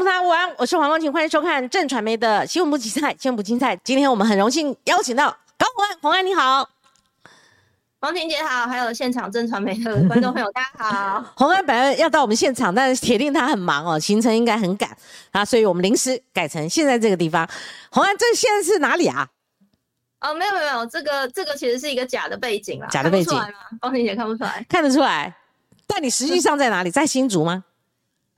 众朋友午安，我是黄光晴，欢迎收看正传媒的新闻不精彩，新闻部精彩。今天我们很荣幸邀请到高红安，红安你好，黄婷姐好，还有现场正传媒的观众朋友大家好。红安本来要到我们现场，但是铁定他很忙哦，行程应该很赶啊，所以我们临时改成现在这个地方。红安，这现在是哪里啊？哦，没有没有，这个这个其实是一个假的背景啊，假的背景吗？王婷姐看不出来，看得出来。但你实际上在哪里？在新竹吗？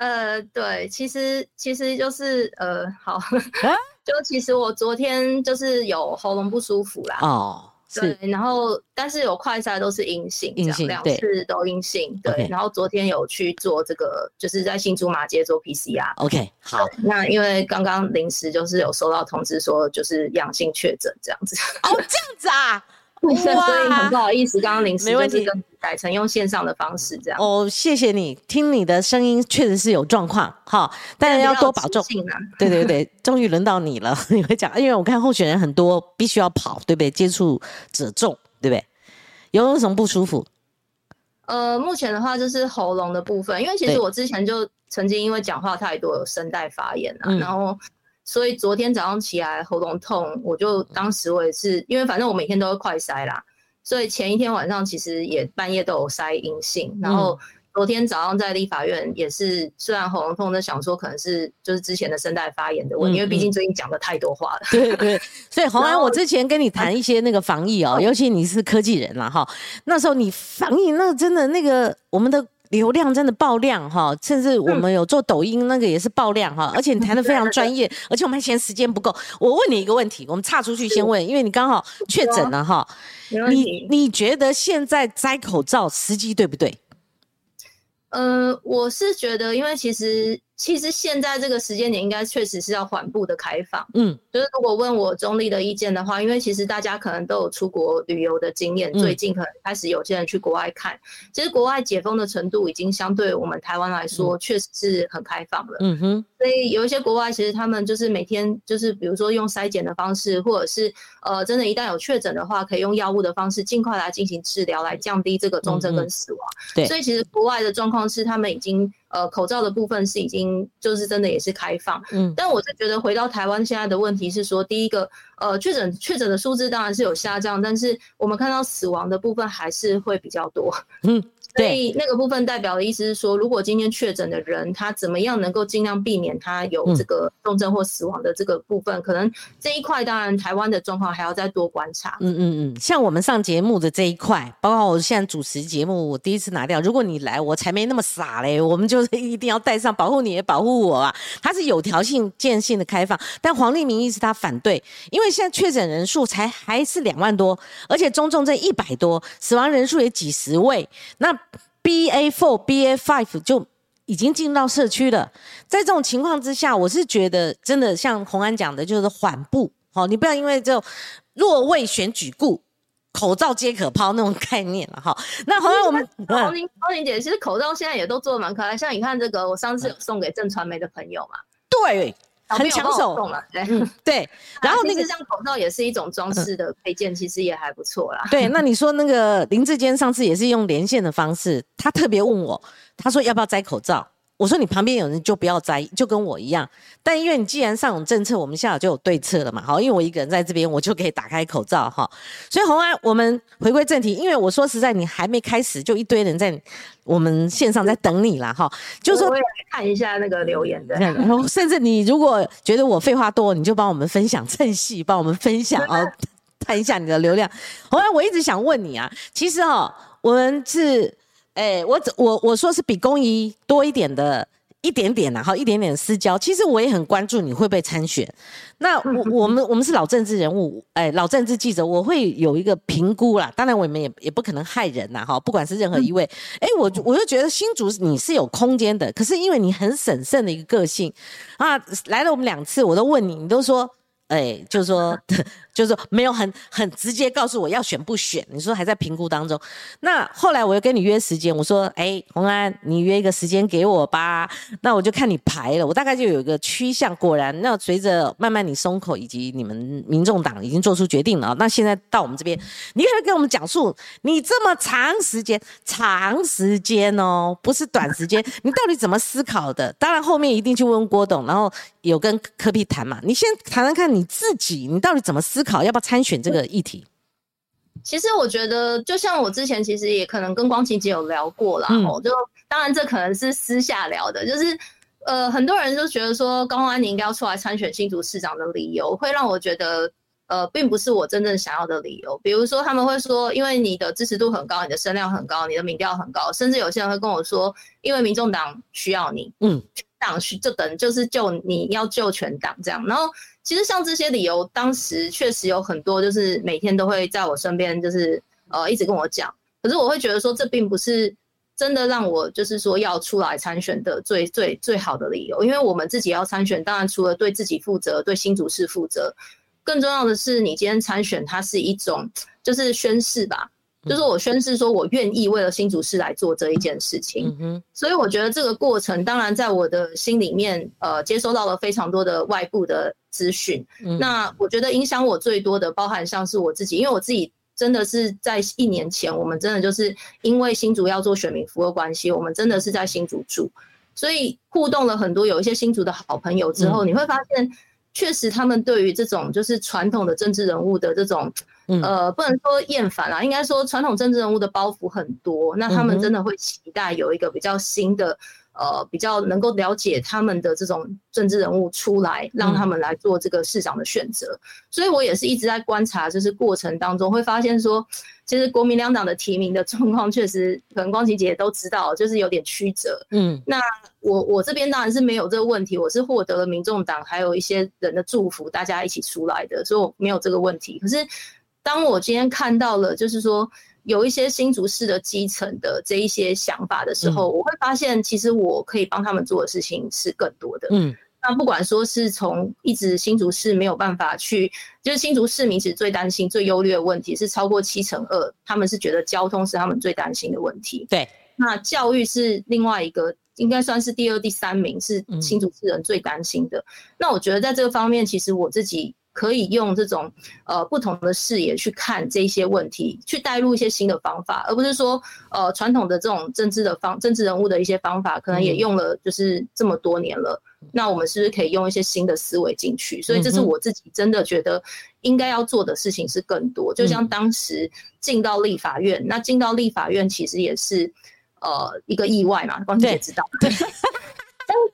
呃，对，其实其实就是呃，好，就其实我昨天就是有喉咙不舒服啦。哦，对，然后但是有快筛都是阴性，阴性两次都阴性，对。然后昨天有去做这个，就是在新竹马街做 PCR。OK，好。那因为刚刚临时就是有收到通知说就是阳性确诊这样子。哦，这样子啊。所以很不好意思，刚刚临时就是改成用线上的方式这样。哦，谢谢你，听你的声音确实是有状况，哈，但是要多保重。对对对，终于轮到你了，你会讲，因为我看候选人很多，必须要跑，对不对？接触者重，对不对？有没有什么不舒服？呃，目前的话就是喉咙的部分，因为其实我之前就曾经因为讲话太多有声带发炎啊，然后。所以昨天早上起来喉咙痛，我就当时我也是，因为反正我每天都会快塞啦，所以前一天晚上其实也半夜都有筛阴性，然后昨天早上在立法院也是，虽然喉咙痛，在想说可能是就是之前的声带发炎的问题，因为毕竟最近讲的太多话了。对对，所以洪安，我之前跟你谈一些那个防疫哦，尤其你是科技人了哈，那时候你防疫那真的那个我们的。流量真的爆量哈，甚至我们有做抖音那个也是爆量哈，而且你谈的 非常专业，而且我们还嫌时间不够。我问你一个问题，我们岔出去先问，因为你刚好确诊了哈，你你觉得现在摘口罩时机对不对？呃，我是觉得，因为其实。其实现在这个时间点应该确实是要缓步的开放，嗯，就是如果问我中立的意见的话，因为其实大家可能都有出国旅游的经验，最近可能开始有些人去国外看，其实国外解封的程度已经相对我们台湾来说确实是很开放了，嗯哼，所以有一些国外其实他们就是每天就是比如说用筛检的方式，或者是呃真的一旦有确诊的话，可以用药物的方式尽快来进行治疗，来降低这个重症跟死亡，对，所以其实国外的状况是他们已经。呃，口罩的部分是已经就是真的也是开放，嗯，但我是觉得回到台湾现在的问题是说，第一个，呃，确诊确诊的数字当然是有下降，但是我们看到死亡的部分还是会比较多，嗯。所以那个部分代表的意思是说，如果今天确诊的人，他怎么样能够尽量避免他有这个重症或死亡的这个部分，可能这一块当然台湾的状况还要再多观察。嗯嗯嗯，像我们上节目的这一块，包括我现在主持节目，我第一次拿掉。如果你来，我才没那么傻嘞，我们就是一定要带上，保护你也保护我啊。它是有条性、渐性的开放，但黄立明一直他反对，因为现在确诊人数才还是两万多，而且中重症一百多，死亡人数也几十位，那。B A four B A five 就已经进到社区了，在这种情况之下，我是觉得真的像洪安讲的，就是缓步，好，你不要因为就若为选举故，口罩皆可抛那种概念了哈。那后来，我们黄玲黄玲姐，其实口罩现在也都做的蛮可爱，像你看这个，我上次有送给正传媒的朋友嘛，对。很抢手，对对，然后那个像口罩也是一种装饰的配件，其实也还不错啦。对，那你说那个林志坚上次也是用连线的方式，他特别问我，他说要不要摘口罩？我说你旁边有人就不要摘，就跟我一样。但因为你既然上有政策，我们下午就有对策了嘛。好，因为我一个人在这边，我就可以打开口罩哈。所以红安，我们回归正题，因为我说实在，你还没开始，就一堆人在我们线上在等你啦哈。就说看一下那个留言的，甚至你如果觉得我废话多，你就帮我们分享，趁戏帮我们分享啊，看一下你的流量。红安，我一直想问你啊，其实哈，我们是。哎，我我我说是比公益多一点的，一点点呐，哈，一点点私交。其实我也很关注你会不会参选。那我我们我们是老政治人物，哎，老政治记者，我会有一个评估啦。当然，我们也也不可能害人呐，哈，不管是任何一位。哎，我我就觉得新竹你是有空间的，可是因为你很审慎的一个个性啊，来了我们两次，我都问你，你都说。哎，就是说，就是说没有很很直接告诉我要选不选。你说还在评估当中。那后来我又跟你约时间，我说，哎，洪安，你约一个时间给我吧。那我就看你排了，我大概就有一个趋向。果然，那随着慢慢你松口，以及你们民众党已经做出决定了。那现在到我们这边，你可以跟我们讲述你这么长时间、长时间哦，不是短时间，你到底怎么思考的？当然后面一定去问郭董，然后有跟柯比谈嘛。你先谈谈看你。自己，你到底怎么思考？要不要参选这个议题？其实我觉得，就像我之前其实也可能跟光晴姐有聊过啦。哦，就当然这可能是私下聊的，就是呃，很多人就觉得说高安你应该要出来参选新竹市长的理由，会让我觉得呃，并不是我真正想要的理由。比如说他们会说，因为你的支持度很高，你的声量很高，你的民调很高，甚至有些人会跟我说，因为民众党需要你，嗯，党需就等就是救你要救全党这样，然后。其实像这些理由，当时确实有很多，就是每天都会在我身边，就是呃一直跟我讲。可是我会觉得说，这并不是真的让我就是说要出来参选的最最最好的理由。因为我们自己要参选，当然除了对自己负责，对新主事负责，更重要的是你今天参选，它是一种就是宣誓吧。就是我宣誓说，我愿意为了新竹市来做这一件事情。嗯所以我觉得这个过程，当然在我的心里面，呃，接收到了非常多的外部的资讯。那我觉得影响我最多的，包含像是我自己，因为我自己真的是在一年前，我们真的就是因为新竹要做选民服务关系，我们真的是在新竹住，所以互动了很多有一些新竹的好朋友之后，你会发现，确实他们对于这种就是传统的政治人物的这种。呃，不能说厌烦啦，应该说传统政治人物的包袱很多，那他们真的会期待有一个比较新的，呃，比较能够了解他们的这种政治人物出来，让他们来做这个市长的选择。所以我也是一直在观察，就是过程当中会发现说，其实国民两党的提名的状况确实，可能光琪姐都知道，就是有点曲折。嗯，那我我这边当然是没有这个问题，我是获得了民众党还有一些人的祝福，大家一起出来的，所以我没有这个问题。可是。当我今天看到了，就是说有一些新竹市的基层的这一些想法的时候，我会发现，其实我可以帮他们做的事情是更多的。嗯，那不管说是从一直新竹市没有办法去，就是新竹市民其实最担心、最忧虑的问题是超过七成二，他们是觉得交通是他们最担心的问题。对，那教育是另外一个，应该算是第二、第三名，是新竹市人最担心的。那我觉得在这个方面，其实我自己。可以用这种呃不同的视野去看这些问题，去带入一些新的方法，而不是说呃传统的这种政治的方政治人物的一些方法，可能也用了就是这么多年了。那我们是不是可以用一些新的思维进去？所以这是我自己真的觉得应该要做的事情是更多。就像当时进到立法院，那进到立法院其实也是呃一个意外嘛，光姐知道。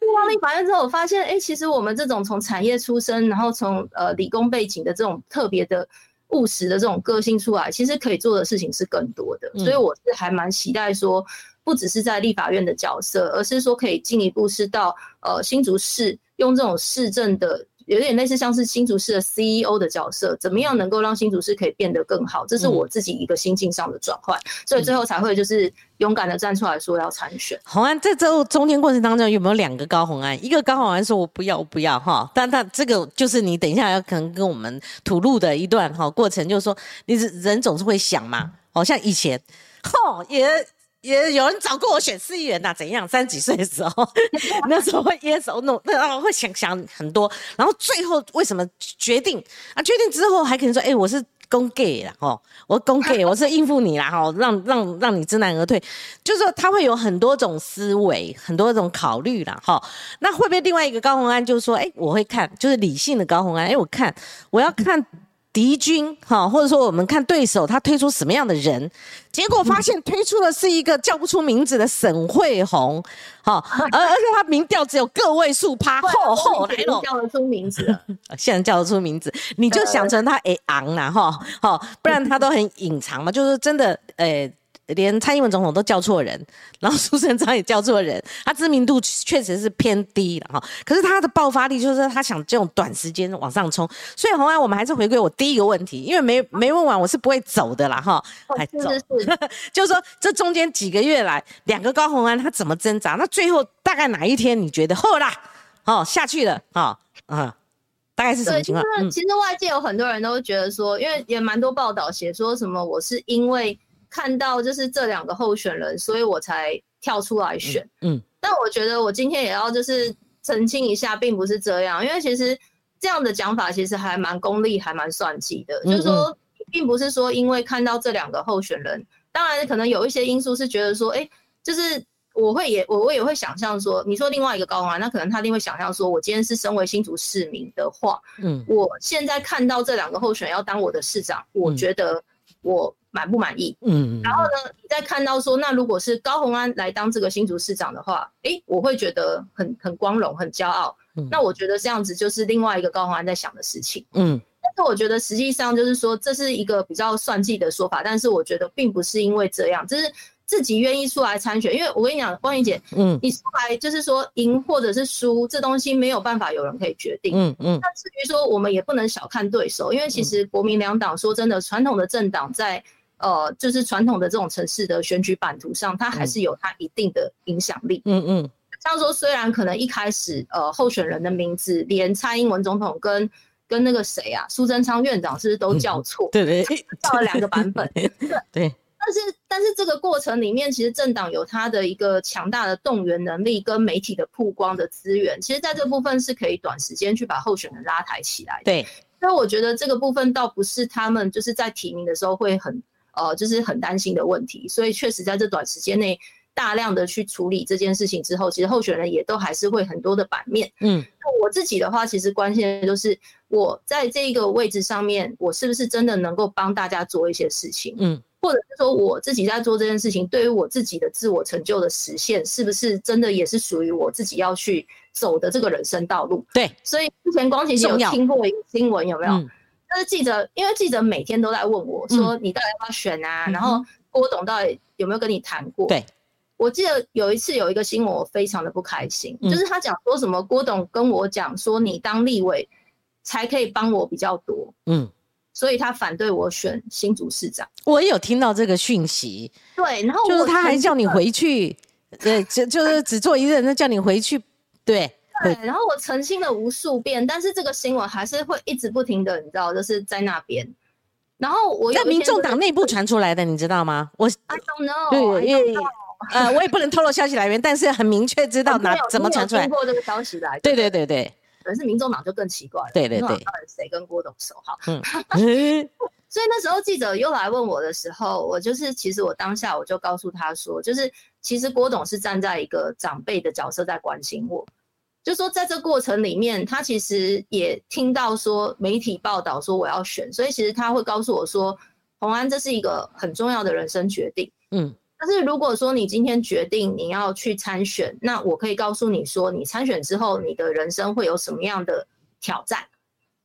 进到立法院之后，我发现，哎，其实我们这种从产业出身，然后从呃理工背景的这种特别的务实的这种个性出来，其实可以做的事情是更多的。所以我是还蛮期待说，不只是在立法院的角色，而是说可以进一步是到呃新竹市用这种市政的。有点类似像是新竹市的 CEO 的角色，怎么样能够让新竹市可以变得更好？这是我自己一个心境上的转换，所以最后才会就是勇敢的站出来说要参选。红安在这中间过程当中有没有两个高红安？一个高红安说我不要我不要哈，但他这个就是你等一下要可能跟我们吐露的一段哈过程，就是说你人总是会想嘛，好像以前吼也。也有人找过我选市议员呐？怎样？三十几岁的时候，那时候会 yes or no，那会想想很多。然后最后为什么决定啊？决定之后还可能说，哎，我是公 gay 啦，哦，我公 gay，我是应付你啦，哈，让让让你知难而退。就是说他会有很多种思维，很多种考虑啦，哈。那会不会另外一个高红安就是说，哎，我会看，就是理性的高红安，哎，我看我要看。敌军哈，或者说我们看对手他推出什么样的人，结果发现推出的是一个叫不出名字的沈慧红，哈，而而且他民调只有个位数趴，后后来了，叫得出名字，现在叫得出名字，你就想成他哎昂了哈，好，不然他都很隐藏嘛，就是真的诶。连蔡英文总统都叫错人，然后苏贞昌也叫错人，他知名度确实是偏低了哈。可是他的爆发力就是他想这种短时间往上冲，所以红安我们还是回归我第一个问题，因为没 没问完我是不会走的啦哈。还走，就是说这中间几个月来，两个高红安他怎么挣扎？那最后大概哪一天你觉得后啦？哦下去了啊啊？大概是什么情况？其实外界有很多人都觉得说，因为也蛮多报道写说什么，我是因为看到就是这两个候选人，所以我才跳出来选。嗯，但我觉得我今天也要就是澄清一下，并不是这样，因为其实这样的讲法其实还蛮功利，还蛮算计的。就是说，并不是说因为看到这两个候选人，当然可能有一些因素是觉得说，哎，就是。我会也我我也会想象说，你说另外一个高安，那可能他一定会想象说，我今天是身为新竹市民的话，嗯，我现在看到这两个候选人要当我的市长，我觉得我满不满意？嗯，然后呢，你再看到说，那如果是高鸿安来当这个新竹市长的话，诶，我会觉得很很光荣，很骄傲。那我觉得这样子就是另外一个高鸿安在想的事情。嗯，但是我觉得实际上就是说，这是一个比较算计的说法，但是我觉得并不是因为这样，就是。自己愿意出来参选，因为我跟你讲，光云姐，嗯，你出来就是说赢或者是输，这东西没有办法有人可以决定，嗯嗯。那至于说我们也不能小看对手，因为其实国民两党说真的，传统的政党在呃，就是传统的这种城市的选举版图上，它还是有它一定的影响力，嗯嗯。像说虽然可能一开始呃候选人的名字，连蔡英文总统跟跟那个谁啊苏贞昌院长是不是都叫错？对对，叫了两个版本，对。但是，但是这个过程里面，其实政党有它的一个强大的动员能力跟媒体的曝光的资源，其实在这部分是可以短时间去把候选人拉抬起来。对，所以我觉得这个部分倒不是他们就是在提名的时候会很呃，就是很担心的问题。所以确实在这短时间内大量的去处理这件事情之后，其实候选人也都还是会很多的版面。嗯，我自己的话，其实关心的就是我在这个位置上面，我是不是真的能够帮大家做一些事情？嗯。或者是说我自己在做这件事情，对于我自己的自我成就的实现，是不是真的也是属于我自己要去走的这个人生道路？对，所以之前光其实有听过一个新闻，有没有？但是记者，因为记者每天都在问我说，你到底要不要选啊？然后郭董到底有没有跟你谈过？对，我记得有一次有一个新闻，我非常的不开心，就是他讲说什么郭董跟我讲说，你当立委才可以帮我比较多。嗯。所以他反对我选新竹市长，我也有听到这个讯息。对，然后就是他还叫你回去，对，就就是只做一个人，那叫你回去，对。对，然后我澄清了无数遍，但是这个新闻还是会一直不停的，你知道，就是在那边。然后我在民众党内部传出来的，你知道吗？我 I don't know，对，因为呃，我也不能透露消息来源，但是很明确知道哪怎么传出来。通过这个消息来，对对对对。可是民众党就更奇怪了，对对对，到底谁跟郭董熟？好，所以那时候记者又来问我的时候，我就是其实我当下我就告诉他说，就是其实郭董是站在一个长辈的角色在关心我，就说在这过程里面，他其实也听到说媒体报道说我要选，所以其实他会告诉我说，洪安这是一个很重要的人生决定，嗯。但是如果说你今天决定你要去参选，那我可以告诉你说，你参选之后，你的人生会有什么样的挑战，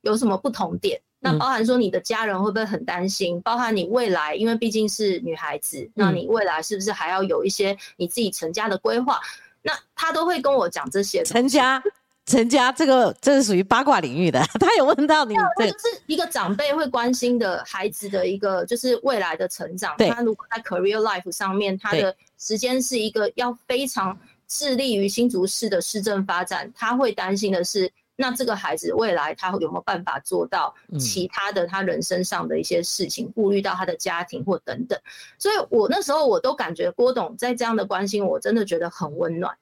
有什么不同点？那包含说你的家人会不会很担心？包含你未来，因为毕竟是女孩子，那你未来是不是还要有一些你自己成家的规划？那他都会跟我讲这些陈家。陈家这个这是属于八卦领域的，他有问到你，这是一个长辈会关心的孩子的一个就是未来的成长。他如果在 career life 上面，他的时间是一个要非常致力于新竹市的市政发展，他会担心的是，那这个孩子未来他有没有办法做到其他的他人生上的一些事情，顾虑到他的家庭或等等。所以我那时候我都感觉郭董在这样的关心，我真的觉得很温暖。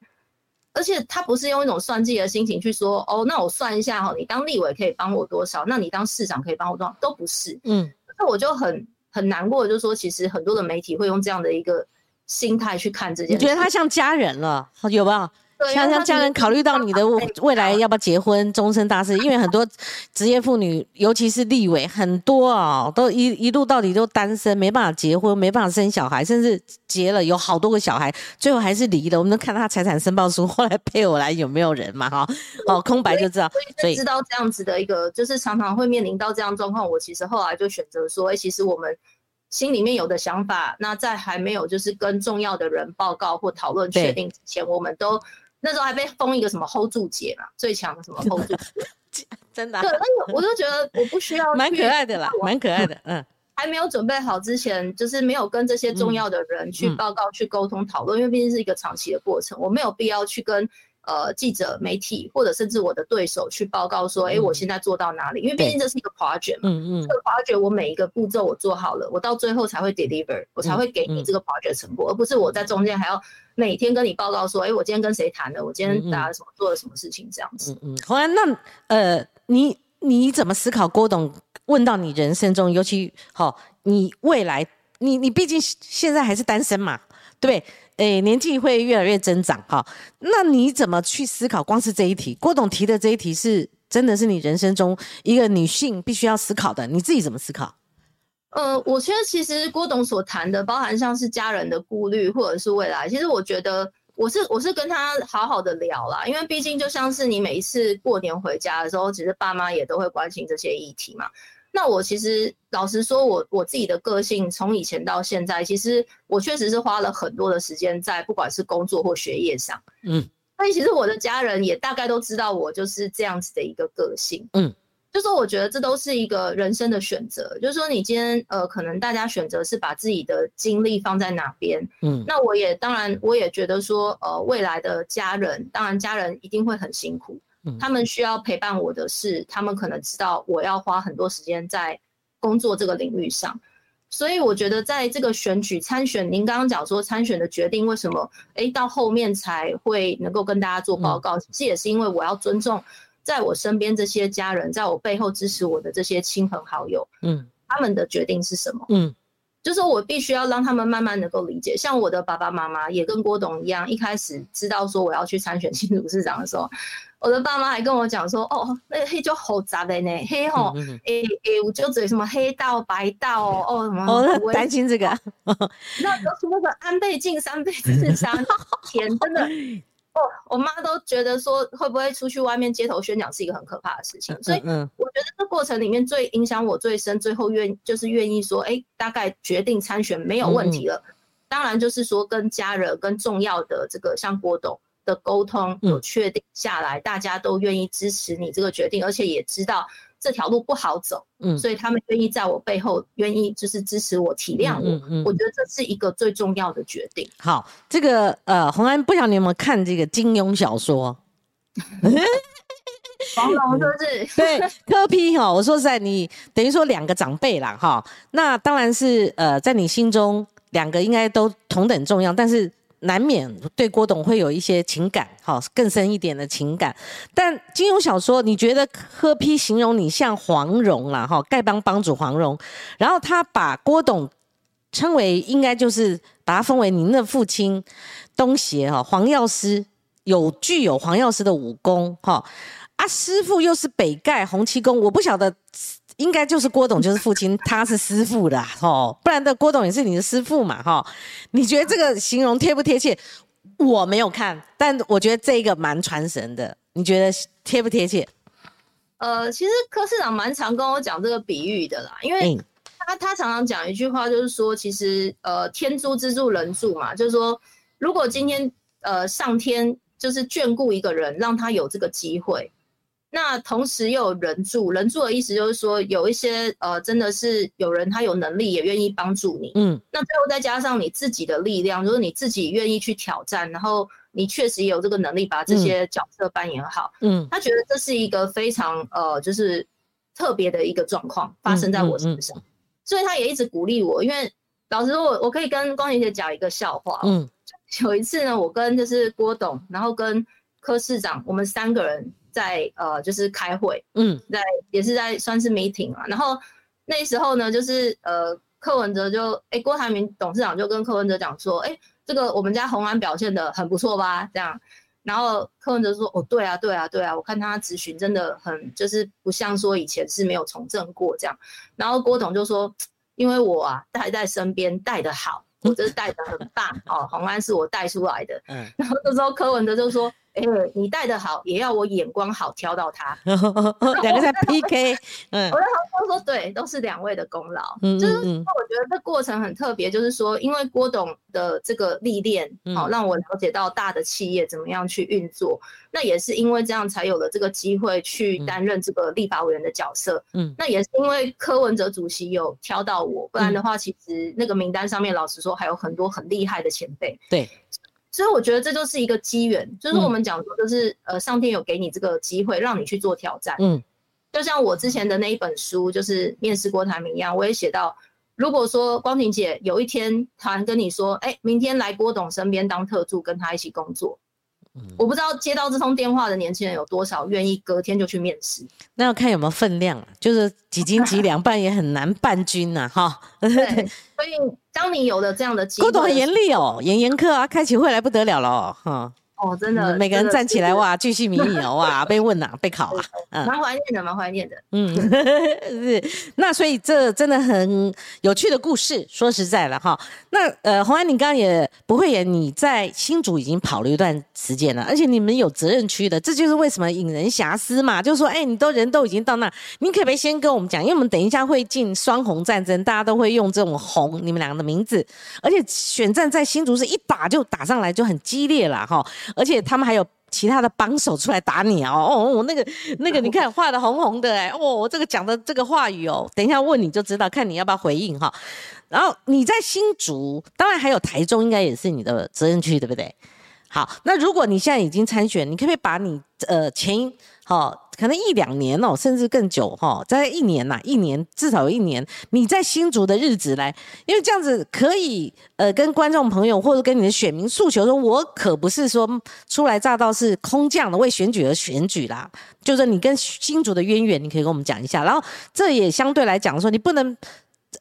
而且他不是用一种算计的心情去说，哦，那我算一下哈，你当立委可以帮我多少？那你当市长可以帮我多少？都不是，嗯，那我就很很难过，就是说，其实很多的媒体会用这样的一个心态去看这件事。你觉得他像家人了，有没有？像像家人考虑到你的未来要不要结婚，终身大事，因为很多职业妇女，尤其是立委，很多哦，都一一路到底都单身，没办法结婚，没办法生小孩，甚至结了有好多个小孩，最后还是离了。我们能看他财产申报书，后来配偶来有没有人嘛？哈，哦，空白就知道。所以知道这样子的一个，就是常常会面临到这样状况。我其实后来就选择说，哎，其实我们心里面有的想法，那在还没有就是跟重要的人报告或讨论确定之前，我们都。那时候还被封一个什么 hold 住姐嘛，最强的什么 hold 住姐，真的。对，那我就觉得我不需要。蛮可爱的啦，蛮可爱的。嗯，还没有准备好之前，就是没有跟这些重要的人去报告、去沟通、讨论，因为毕竟是一个长期的过程，我没有必要去跟呃记者、媒体或者甚至我的对手去报告说，哎，我现在做到哪里？因为毕竟这是一个 project 嘛，嗯嗯，这个 project 我每一个步骤我做好了，我到最后才会 deliver，我才会给你这个 project 成果，而不是我在中间还要每天跟你报告说，哎，我今天跟谁谈了，我今天打了什么，做了什么事情这样子。嗯嗯，好啊，那呃，你你怎么思考？郭董问到你人生中，尤其好，你未来。你你毕竟现在还是单身嘛，对？诶，年纪会越来越增长哈。那你怎么去思考？光是这一题，郭董提的这一题是真的是你人生中一个女性必须要思考的。你自己怎么思考？呃，我觉得其实郭董所谈的，包含像是家人的顾虑或者是未来，其实我觉得我是我是跟他好好的聊啦，因为毕竟就像是你每一次过年回家的时候，其实爸妈也都会关心这些议题嘛。那我其实老实说，我我自己的个性从以前到现在，其实我确实是花了很多的时间在不管是工作或学业上，嗯，所以其实我的家人也大概都知道我就是这样子的一个个性，嗯，就说我觉得这都是一个人生的选择，就是说你今天呃，可能大家选择是把自己的精力放在哪边，嗯，那我也当然我也觉得说，呃，未来的家人，当然家人一定会很辛苦。他们需要陪伴我的是，他们可能知道我要花很多时间在工作这个领域上，所以我觉得在这个选举参选，您刚刚讲说参选的决定为什么，哎，到后面才会能够跟大家做报告，这也是因为我要尊重在我身边这些家人，在我背后支持我的这些亲朋好友，嗯，他们的决定是什么，嗯。就是我必须要让他们慢慢能够理解，像我的爸爸妈妈也跟郭董一样，一开始知道说我要去参选新竹市长的时候，我的爸妈还跟我讲说：“哦，那黑就好杂的呢，黑吼，诶诶，我就嘴什么黑道白道哦，哦什么，哦担心这个，那都是那个安倍晋三被刺杀，天真的。”哦，我妈都觉得说会不会出去外面街头宣讲是一个很可怕的事情，所以我觉得这过程里面最影响我最深，最后愿就是愿意说，哎，大概决定参选没有问题了。当然就是说跟家人、跟重要的这个像郭董的沟通有确定下来，大家都愿意支持你这个决定，而且也知道。这条路不好走，嗯，所以他们愿意在我背后，愿意就是支持我、体谅我嗯。我觉得这是一个最重要的决定。好，这个呃，洪安，不晓得你有没有看这个金庸小说？黄龙是不是？对，柯批哈，我说实在，你等于说两个长辈啦，哈，那当然是呃，在你心中两个应该都同等重要，但是。难免对郭董会有一些情感，好更深一点的情感。但金庸小说，你觉得柯批形容你像黄蓉啦，哈，丐帮帮主黄蓉，然后他把郭董称为应该就是把他封为您的父亲东邪哈，黄药师有具有黄药师的武功哈，啊师傅又是北丐洪七公，我不晓得。应该就是郭董就是父亲，他是师傅的哦，不然的郭董也是你的师傅嘛哈？你觉得这个形容贴不贴切？我没有看，但我觉得这个蛮传神的，你觉得贴不贴切？呃，其实柯市长蛮常跟我讲这个比喻的啦，因为他他常常讲一句话，就是说其实呃天助之助人助嘛，就是说如果今天呃上天就是眷顾一个人，让他有这个机会。那同时又有人助，人助的意思就是说，有一些呃，真的是有人他有能力也愿意帮助你，嗯，那最后再加上你自己的力量，就是你自己愿意去挑战，然后你确实也有这个能力把这些角色扮演好，嗯，他觉得这是一个非常呃，就是特别的一个状况发生在我身上，所以他也一直鼓励我，因为老实说，我我可以跟光晴姐讲一个笑话，嗯，有一次呢，我跟就是郭董，然后跟柯市长，我们三个人。在呃，就是开会，嗯，在也是在算是 meeting 嘛。然后那时候呢，就是呃，柯文哲就，哎，郭台铭董事长就跟柯文哲讲说，哎，这个我们家红安表现的很不错吧？这样，然后柯文哲说，哦，对啊，对啊，对啊，我看他咨询真的很，就是不像说以前是没有从政过这样。然后郭董就说，因为我啊带在身边带的好，我就是带的很棒哦，红安是我带出来的。嗯，然后这时候柯文哲就说。哎，你带的好，也要我眼光好挑到他，两个在 PK。嗯，我在旁边说，对，都是两位的功劳。嗯，就是我觉得这过程很特别，就是说，因为郭董的这个历练，好让我了解到大的企业怎么样去运作。那也是因为这样，才有了这个机会去担任这个立法委员的角色。嗯，那也是因为柯文哲主席有挑到我，不然的话，其实那个名单上面，老实说，还有很多很厉害的前辈。对。所以我觉得这就是一个机缘，就是我们讲说，就是呃，上天有给你这个机会，让你去做挑战。嗯，就像我之前的那一本书，就是面试郭台铭一样，我也写到，如果说光庭姐有一天突然跟你说，哎，明天来郭董身边当特助，跟他一起工作。我不知道接到这通电话的年轻人有多少愿意隔天就去面试，那要看有没有分量，就是几斤几两，半也很难半斤呐，哈。对，所以当你有了这样的机会，郭董很严厉哦，严严苛啊，开起会来不得了了，哈。哦，真的，每个人站起来哇，巨细靡遗哦，哇，被问啊，被考啊，蛮怀念的，蛮怀念的。嗯，是。那所以这真的很有趣的故事。说实在了哈，那呃，洪安，你刚刚也不会演，你在新竹已经跑了一段时间了，而且你们有责任区的，这就是为什么引人遐思嘛。就是说，哎，你都人都已经到那，你可不可以先跟我们讲？因为我们等一下会进双红战争，大家都会用这种红你们两个的名字，而且选战在新竹是一打就打上来，就很激烈了哈。而且他们还有其他的帮手出来打你哦哦，那个那个，你看画的红红的哎哦，我这个讲的这个话语哦，等一下问你就知道，看你要不要回应哈。然后你在新竹，当然还有台中，应该也是你的责任区，对不对？好，那如果你现在已经参选，你可不可以把你呃前好？可能一两年哦，甚至更久哈，在一年呐，一年至少有一年，你在新竹的日子来，因为这样子可以呃跟观众朋友或者跟你的选民诉求说，我可不是说初来乍到是空降的，为选举而选举啦，就是你跟新竹的渊源，你可以跟我们讲一下。然后这也相对来讲说，你不能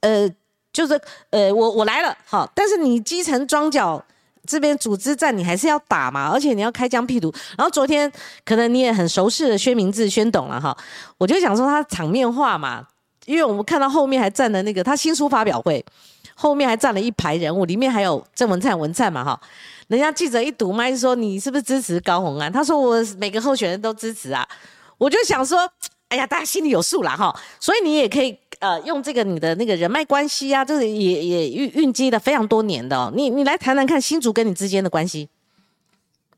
呃，就是呃，我我来了好，但是你基层庄脚。这边组织战你还是要打嘛，而且你要开疆辟土。然后昨天可能你也很熟悉的薛明志、宣董了哈，我就想说他场面话嘛，因为我们看到后面还站了那个他新书发表会，后面还站了一排人物，里面还有郑文灿、文灿嘛哈。人家记者一堵麦说你是不是支持高虹安？他说我每个候选人都支持啊。我就想说，哎呀，大家心里有数了哈，所以你也可以。呃，用这个你的那个人脉关系啊，就是也也运运积了非常多年的，你你来谈谈看新竹跟你之间的关系。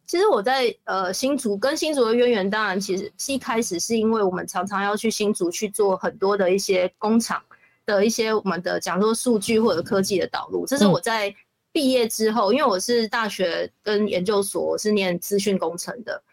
其实我在呃新竹跟新竹的渊源，当然其实一开始是因为我们常常要去新竹去做很多的一些工厂的一些我们的讲说数据或者科技的导入。这是我在毕业之后，因为我是大学跟研究所是念资讯工程的。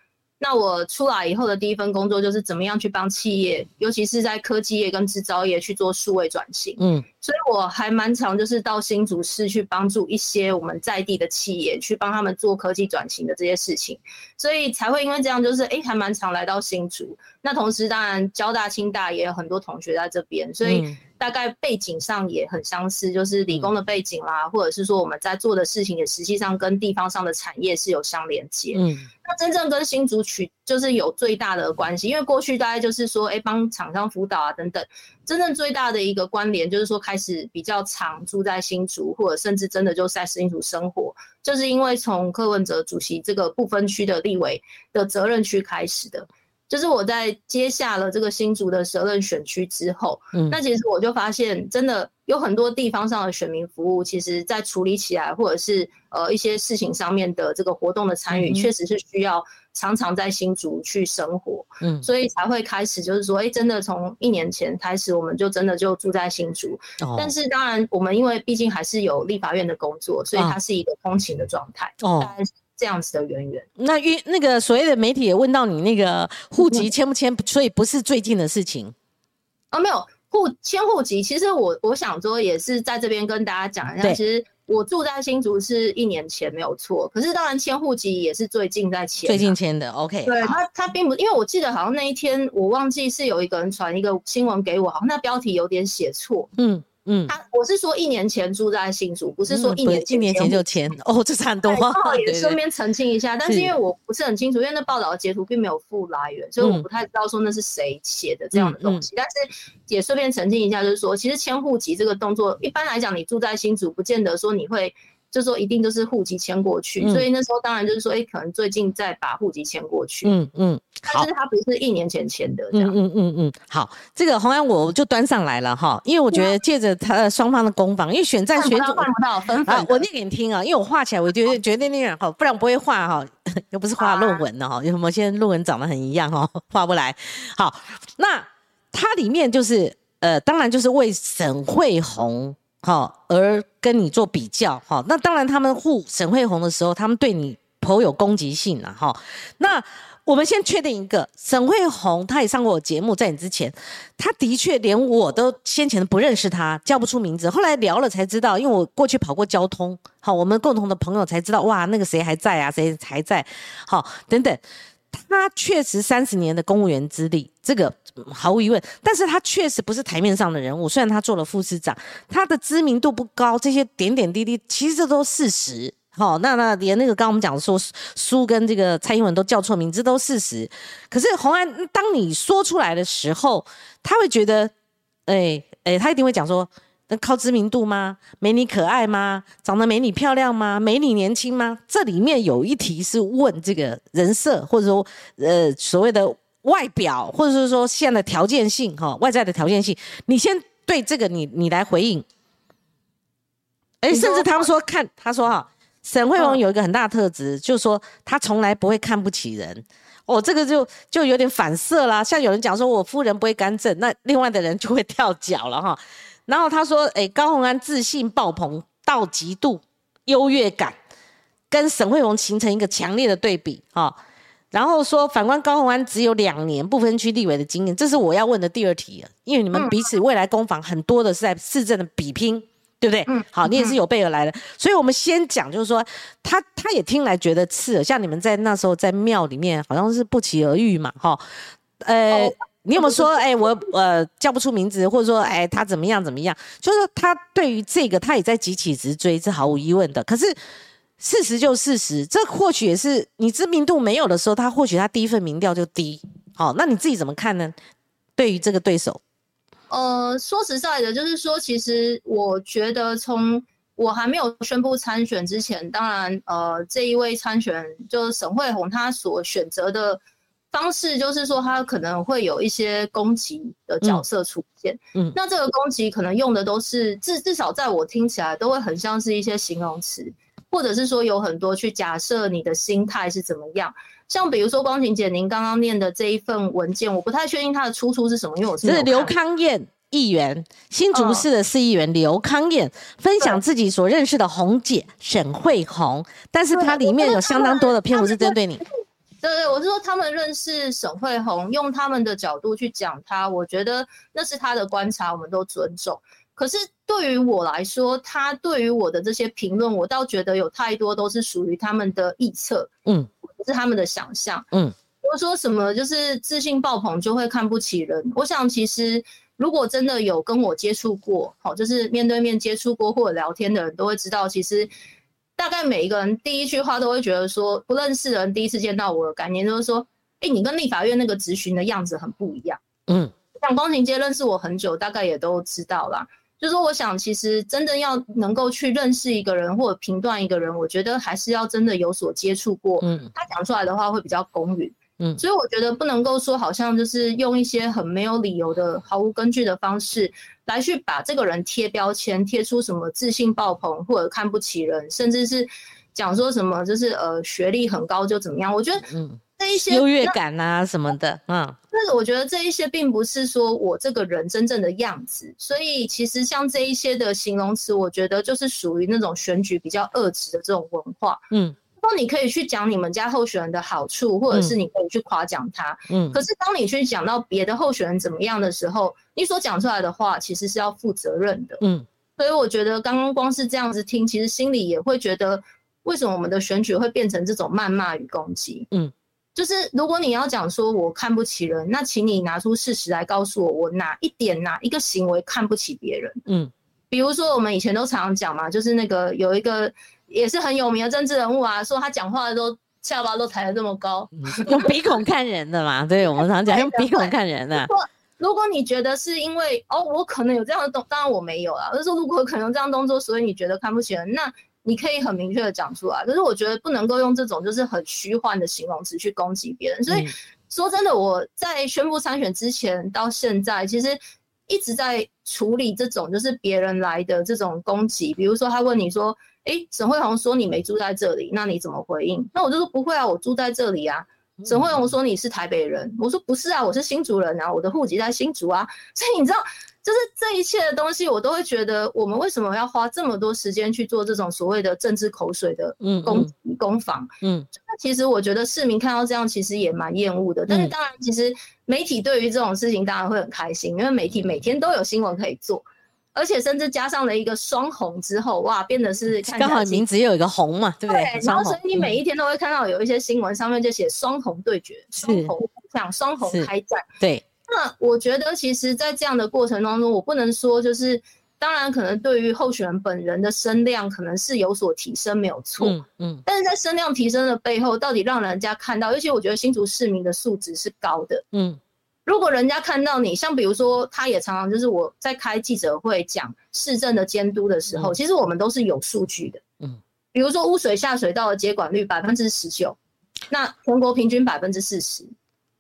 那我出来以后的第一份工作就是怎么样去帮企业，尤其是在科技业跟制造业去做数位转型。嗯，所以我还蛮常就是到新竹市去帮助一些我们在地的企业，去帮他们做科技转型的这些事情，所以才会因为这样就是哎，还蛮常来到新竹。那同时当然交大、清大也有很多同学在这边，所以。大概背景上也很相似，就是理工的背景啦，或者是说我们在做的事情也实际上跟地方上的产业是有相连接。嗯，那真正跟新竹取就是有最大的关系，因为过去大概就是说，哎，帮厂商辅导啊等等，真正最大的一个关联就是说，开始比较常住在新竹，或者甚至真的就在新竹生活，就是因为从柯文哲主席这个不分区的立委的责任区开始的。就是我在接下了这个新竹的责任选区之后，嗯，那其实我就发现，真的有很多地方上的选民服务，其实在处理起来，或者是呃一些事情上面的这个活动的参与，确实是需要常常在新竹去生活，嗯，所以才会开始就是说，哎，真的从一年前开始，我们就真的就住在新竹，但是当然我们因为毕竟还是有立法院的工作，所以它是一个通勤的状态，哦。这样子的渊源，那因那个所谓的媒体也问到你那个户籍迁不迁，所以不是最近的事情。哦，没有户迁户籍，其实我我想说也是在这边跟大家讲一下，其实我住在新竹是一年前没有错，可是当然迁户籍也是最近在迁，最近迁的，OK，对他他并不，因为我记得好像那一天我忘记是有一个人传一个新闻给我，好像那标题有点写错，嗯。嗯，他我是说一年前住在新竹，不是说一年一年前就签哦，这差很多。刚好也顺便澄清一下，但是因为我不是很清楚，因为那报道的截图并没有附来源，所以我不太知道说那是谁写的这样的东西。但是也顺便澄清一下，就是说其实迁户籍这个动作，一般来讲你住在新竹，不见得说你会。就说一定都是户籍迁过去，所以那时候当然就是说，哎，可能最近再把户籍迁过去。嗯嗯，但是他不是一年前迁的，这样。嗯嗯嗯好，这个红安我就端上来了哈，因为我觉得借着他双方的攻防，因为选战选主换不到分分。我念给你听啊，因为我画起来，我觉得觉得那样哈，不然不会画哈，又不是画论文的哈，有什么现在论文长得很一样哈，画不来。好，那它里面就是呃，当然就是为沈惠红。好，而跟你做比较，哈，那当然他们护沈慧红的时候，他们对你颇有攻击性了，哈。那我们先确定一个，沈慧红他也上过我节目，在你之前，他的确连我都先前不认识他，叫不出名字，后来聊了才知道，因为我过去跑过交通，好，我们共同的朋友才知道，哇，那个谁还在啊，谁还在，好，等等。他确实三十年的公务员资历，这个毫无疑问。但是他确实不是台面上的人物。虽然他做了副市长，他的知名度不高，这些点点滴滴，其实这都事实。好，那那连那个刚刚我们讲说苏跟这个蔡英文都叫错名字，都事实。可是洪安，当你说出来的时候，他会觉得，哎哎，他一定会讲说。那靠知名度吗？没你可爱吗？长得没你漂亮吗？没你年轻吗？这里面有一题是问这个人设，或者说呃所谓的外表，或者是说现在的条件性哈，外在的条件性。你先对这个你你来回应。哎，甚至他们说看，他说哈，沈慧荣有一个很大的特质，就是说他从来不会看不起人。哦，这个就就有点反射啦。像有人讲说我夫人不会干政，那另外的人就会跳脚了哈。然后他说：“哎，高鸿安自信爆棚到极度，优越感跟沈慧荣形成一个强烈的对比哈。然后说，反观高鸿安只有两年不分区立委的经验，这是我要问的第二题了。因为你们彼此未来攻防很多的是在市政的比拼，对不对？好，你也是有备而来的。所以我们先讲，就是说他他也听来觉得刺耳，像你们在那时候在庙里面好像是不期而遇嘛，哈，呃。”你有没有说，哎，我呃叫不出名字，或者说，哎，他怎么样怎么样？就是，他对于这个，他也在急起直追，这毫无疑问的。可是事实就事实，这或许也是你知名度没有的时候，他或许他第一份民调就低。好，那你自己怎么看呢？对于这个对手，呃，说实在的，就是说，其实我觉得从我还没有宣布参选之前，当然，呃，这一位参选就是沈慧红，他所选择的。方式就是说，他可能会有一些攻击的角色出现。嗯，那这个攻击可能用的都是至至少在我听起来都会很像是一些形容词，或者是说有很多去假设你的心态是怎么样。像比如说光晴姐您刚刚念的这一份文件，我不太确定它的出处是什么，因为我是是刘康燕议员，新竹市的市议员刘康燕分享自己所认识的红姐沈慧红，但是它里面有相当多的篇幅是针对你。对对，我是说他们认识沈慧红，用他们的角度去讲他，我觉得那是他的观察，我们都尊重。可是对于我来说，他对于我的这些评论，我倒觉得有太多都是属于他们的臆测，嗯，是他们的想象，嗯。我说什么就是自信爆棚就会看不起人，我想其实如果真的有跟我接触过，好，就是面对面接触过或者聊天的人都会知道，其实。大概每一个人第一句话都会觉得说，不认识的人第一次见到我的感念就是说，哎，你跟立法院那个咨询的样子很不一样。嗯，像光庭街认识我很久，大概也都知道啦。就是说，我想其实真正要能够去认识一个人或者评断一个人，我觉得还是要真的有所接触过，嗯，他讲出来的话会比较公允。嗯，所以我觉得不能够说好像就是用一些很没有理由的、毫无根据的方式来去把这个人贴标签，贴出什么自信爆棚或者看不起人，甚至是讲说什么就是呃学历很高就怎么样。我觉得嗯这一些优越感啊什么的，嗯，但是我觉得这一些并不是说我这个人真正的样子。所以其实像这一些的形容词，我觉得就是属于那种选举比较恶质的这种文化，嗯。说你可以去讲你们家候选人的好处，或者是你可以去夸奖他。嗯，可是当你去讲到别的候选人怎么样的时候，你所讲出来的话其实是要负责任的。嗯，所以我觉得刚刚光是这样子听，其实心里也会觉得，为什么我们的选举会变成这种谩骂与攻击？嗯，就是如果你要讲说我看不起人，那请你拿出事实来告诉我，我哪一点哪一个行为看不起别人？嗯，比如说我们以前都常常讲嘛，就是那个有一个。也是很有名的政治人物啊，说他讲话都下巴都抬得这么高，用鼻孔看人的嘛。对我们常讲用鼻孔看人的。如果你觉得是因为哦，我可能有这样的动，当然我没有啊。就是说，如果可能这样动作，所以你觉得看不起人，那你可以很明确的讲出来。可是我觉得不能够用这种就是很虚幻的形容词去攻击别人。所以说真的，我在宣布参选之前到现在，其实一直在处理这种就是别人来的这种攻击。比如说他问你说。哎，沈慧红说你没住在这里，那你怎么回应？那我就说不会啊，我住在这里啊。沈慧红说你是台北人，我说不是啊，我是新竹人啊，我的户籍在新竹啊。所以你知道就是这一切的东西，我都会觉得，我们为什么要花这么多时间去做这种所谓的政治口水的攻攻防？嗯，那其实我觉得市民看到这样，其实也蛮厌恶的。但是当然，其实媒体对于这种事情当然会很开心，因为媒体每天都有新闻可以做，而且甚至加上了一个双红之后，哇，变得是刚好名字也有一个红嘛，对不对？然后所以你每一天都会看到有一些新闻上面就写双红对决，双红像双红开战，对。那我觉得，其实，在这样的过程当中，我不能说就是，当然，可能对于候选人本人的声量可能是有所提升，没有错。嗯嗯。但是在声量提升的背后，到底让人家看到，尤其我觉得新竹市民的素质是高的。嗯。如果人家看到你，像比如说，他也常常就是我在开记者会讲市政的监督的时候，其实我们都是有数据的。嗯。比如说污水下水道的接管率百分之十九，那全国平均百分之四十。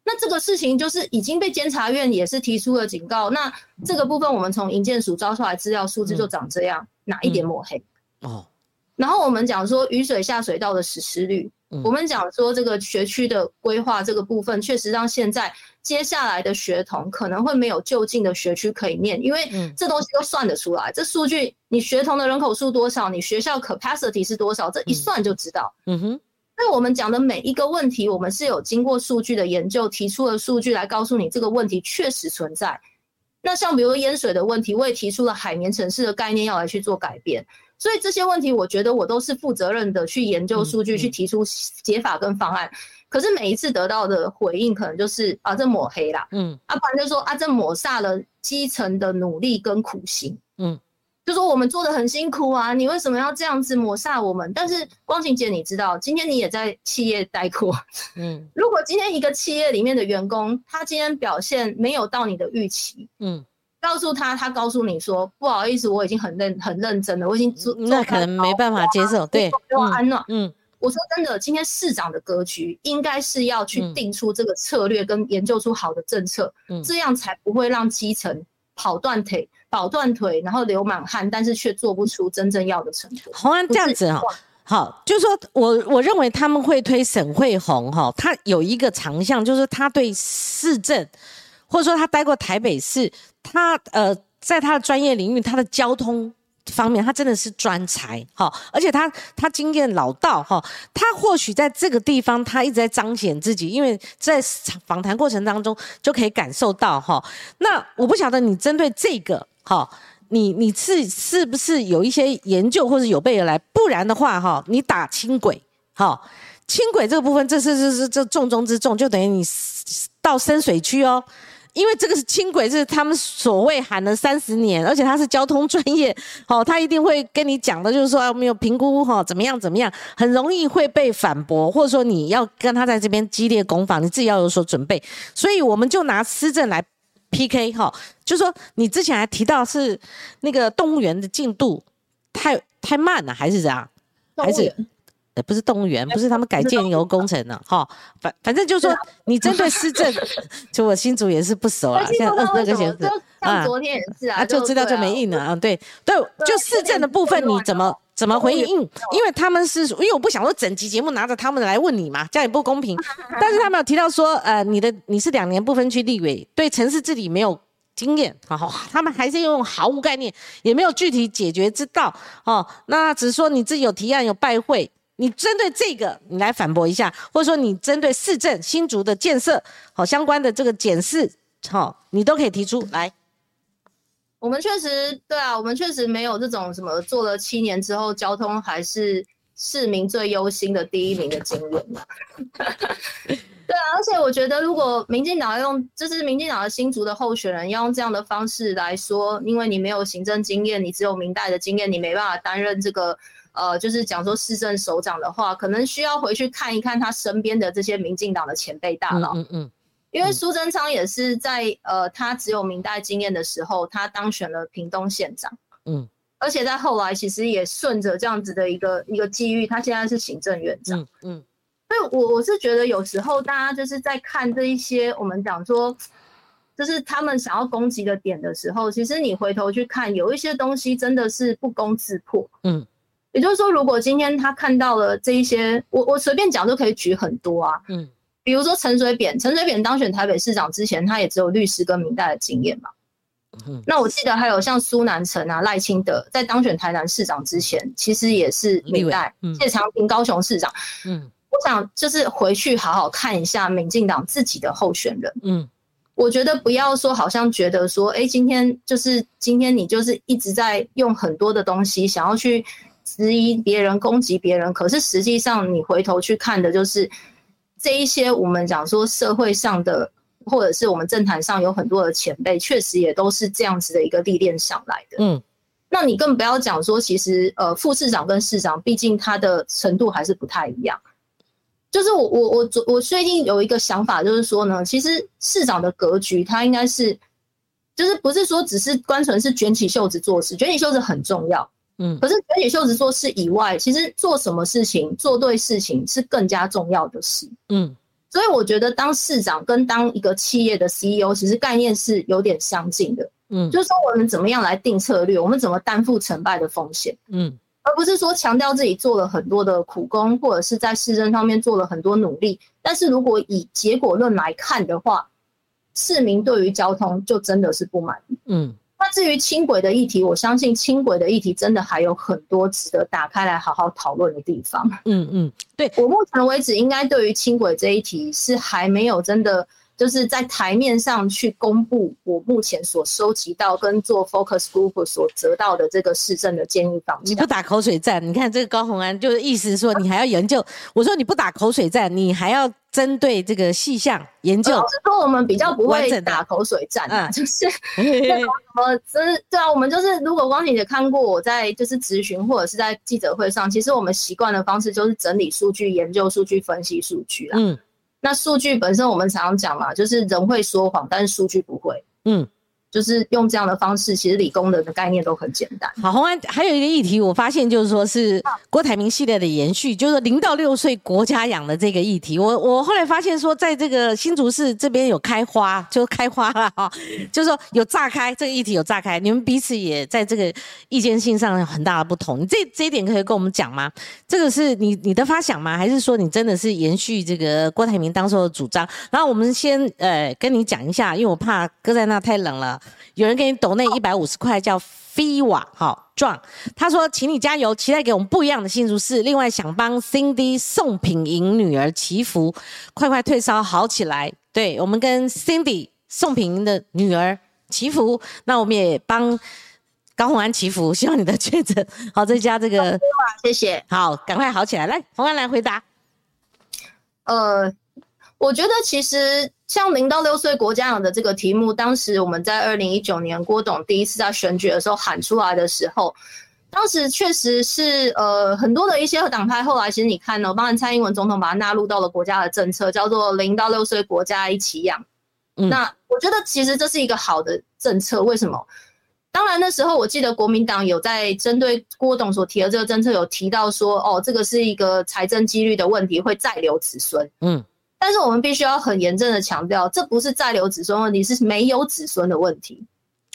那这个事情就是已经被监察院也是提出了警告。那这个部分我们从营建署招出来资料数字就长这样，哪一点抹黑？哦。然后我们讲说雨水下水道的实施率，我们讲说这个学区的规划这个部分，确实让现在接下来的学童可能会没有就近的学区可以念，因为这东西都算得出来。这数据，你学童的人口数多少，你学校 capacity 是多少，这一算就知道。嗯哼。所以我们讲的每一个问题，我们是有经过数据的研究，提出了数据来告诉你这个问题确实存在。那像比如说淹水的问题，我也提出了海绵城市的概念要来去做改变。所以这些问题，我觉得我都是负责任的去研究数据，去提出解法跟方案。可是每一次得到的回应，可能就是啊，这抹黑啦，嗯，啊，不然就说啊，这抹煞了基层的努力跟苦心，嗯。就说我们做的很辛苦啊，你为什么要这样子抹煞我们？但是光晴姐，你知道，今天你也在企业待过，嗯，如果今天一个企业里面的员工，他今天表现没有到你的预期，嗯，告诉他，他告诉你说，不好意思，我已经很认很认真了，我已经做，那可能没办法接受，对，给我安暖，嗯，我说真的，今天市长的格局应该是要去定出这个策略，跟研究出好的政策，嗯，这样才不会让基层。跑断腿，跑断腿，然后流满汗，但是却做不出真正要的成果。红安这样子哈，好，就是说我我认为他们会推沈惠红哈，他有一个长项，就是他对市政，或者说他待过台北市，他呃，在他的专业领域，他的交通。方面，他真的是专才哈，而且他他经验老道哈，他或许在这个地方，他一直在彰显自己，因为在访谈过程当中就可以感受到哈。那我不晓得你针对这个哈，你你是是不是有一些研究或者有备而来？不然的话哈，你打轻轨哈，轻轨这个部分，这是是是这重中之重，就等于你到深水区哦。因为这个是轻轨，是他们所谓喊了三十年，而且他是交通专业，哦，他一定会跟你讲的，就是说没有评估哈，怎么样怎么样，很容易会被反驳，或者说你要跟他在这边激烈攻防，你自己要有所准备。所以我们就拿施政来 PK 哈，就说你之前还提到是那个动物园的进度太太慢了，还是怎样？还是？呃，不是动物园，不是他们改建油工程呢，哈，反反正就是说，你针对市政，就我新竹也是不熟啊，像二那个些子啊，昨天也是啊，就知道就没印了啊，对对，就市政的部分你怎么怎么回应？因为他们是，因为我不想说整集节目拿着他们来问你嘛，这样也不公平。但是他们有提到说，呃，你的你是两年不分区立委，对城市治理没有经验，好，他们还是用毫无概念，也没有具体解决之道，哦，那只是说你自己有提案有拜会。你针对这个，你来反驳一下，或者说你针对市政新竹的建设，好相关的这个检视，好，你都可以提出来。我们确实对啊，我们确实没有这种什么做了七年之后交通还是市民最忧心的第一名的经验嘛。对啊，而且我觉得如果民进党用，就是民进党的新竹的候选人要用这样的方式来说，因为你没有行政经验，你只有明代的经验，你没办法担任这个。呃，就是讲说市政首长的话，可能需要回去看一看他身边的这些民进党的前辈大佬。嗯嗯。因为苏贞昌也是在呃，他只有明代经验的时候，他当选了屏东县长。嗯。而且在后来，其实也顺着这样子的一个一个机遇，他现在是行政院长。嗯。所以，我我是觉得有时候大家就是在看这一些我们讲说，就是他们想要攻击的点的时候，其实你回头去看，有一些东西真的是不攻自破。嗯。也就是说，如果今天他看到了这一些，我我随便讲都可以举很多啊，嗯，比如说陈水扁，陈水扁当选台北市长之前，他也只有律师跟明代的经验嘛，嗯那我记得还有像苏南城啊、赖清德在当选台南市长之前，其实也是明代谢长廷高雄市长。嗯，我想就是回去好好看一下民进党自己的候选人。嗯，我觉得不要说好像觉得说，哎，今天就是今天你就是一直在用很多的东西想要去质疑别人、攻击别人，可是实际上你回头去看的就是这一些我们讲说社会上的。或者是我们政坛上有很多的前辈，确实也都是这样子的一个历练上来的。嗯，那你更不要讲说，其实呃，副市长跟市长，毕竟他的程度还是不太一样。就是我我我我最近有一个想法，就是说呢，其实市长的格局，他应该是，就是不是说只是单纯是卷起袖子做事，卷起袖子很重要，嗯，可是卷起袖子做事以外，其实做什么事情，做对事情是更加重要的事，嗯。所以我觉得当市长跟当一个企业的 CEO，其实概念是有点相近的。嗯，就是说我们怎么样来定策略，我们怎么担负成败的风险。嗯，而不是说强调自己做了很多的苦工，或者是在市政上面做了很多努力。但是如果以结果论来看的话，市民对于交通就真的是不满意。嗯。那至于轻轨的议题，我相信轻轨的议题真的还有很多值得打开来好好讨论的地方。嗯嗯，对我目前为止，应该对于轻轨这一题是还没有真的。就是在台面上去公布我目前所收集到跟做 focus group 所得到的这个市政的建议方向。你不打口水战，你看这个高鸿安就是意思说你还要研究。我说你不打口水战，你还要针对这个细项研究。说我们比较不会打口水战啊，就是 那什么，就是对啊，我们就是如果光姐姐看过我在就是咨询或者是在记者会上，其实我们习惯的方式就是整理数据、研究数据、分析数据啦。嗯。那数据本身，我们常常讲嘛，就是人会说谎，但是数据不会。嗯。就是用这样的方式，其实理工的的概念都很简单。好，洪安还有一个议题，我发现就是说是郭台铭系列的延续，就是零到六岁国家养的这个议题。我我后来发现说，在这个新竹市这边有开花，就开花了哈，就是说有炸开这个议题有炸开，你们彼此也在这个意见性上有很大的不同。你这这一点可以跟我们讲吗？这个是你你的发想吗？还是说你真的是延续这个郭台铭当时的主张？然后我们先呃跟你讲一下，因为我怕搁在那太冷了。有人给你抖那一百五十块，叫飞瓦，好壮。他说，请你加油，期待给我们不一样的新竹市。另外，想帮 Cindy 宋品莹女儿祈福，快快退烧好起来。对我们跟 Cindy 宋品莹的女儿祈福，那我们也帮高宏安祈福，希望你的确诊好，再加这个，谢谢。好，赶快好起来。来，宏安来回答。呃。我觉得其实像零到六岁国家养的这个题目，当时我们在二零一九年郭董第一次在选举的时候喊出来的时候，当时确实是呃很多的一些党派后来其实你看呢，当然蔡英文总统把它纳入到了国家的政策，叫做零到六岁国家一起养。那我觉得其实这是一个好的政策，为什么？当然那时候我记得国民党有在针对郭董所提的这个政策有提到说，哦，这个是一个财政几率的问题，会再留子孙。嗯。但是我们必须要很严正的强调，这不是在留子孙问题，是没有子孙的问题。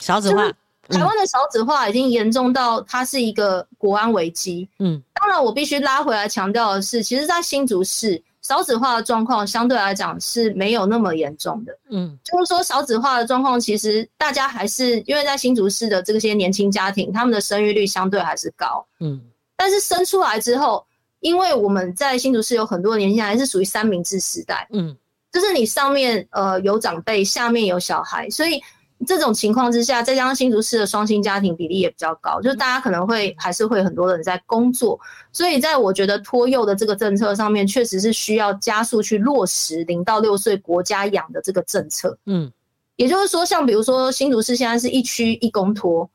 少子化，台湾的少子化已经严重到它是一个国安危机。嗯，当然我必须拉回来强调的是，其实，在新竹市少子化的状况相对来讲是没有那么严重的。嗯，就是说少子化的状况，其实大家还是因为在新竹市的这些年轻家庭，他们的生育率相对还是高。嗯，但是生出来之后。因为我们在新竹市有很多年轻人，还是属于三明治时代，嗯，就是你上面呃有长辈，下面有小孩，所以这种情况之下，再加上新竹市的双薪家庭比例也比较高，就是大家可能会还是会很多人在工作，所以在我觉得托幼的这个政策上面，确实是需要加速去落实零到六岁国家养的这个政策，嗯，也就是说，像比如说新竹市现在是一区一公托。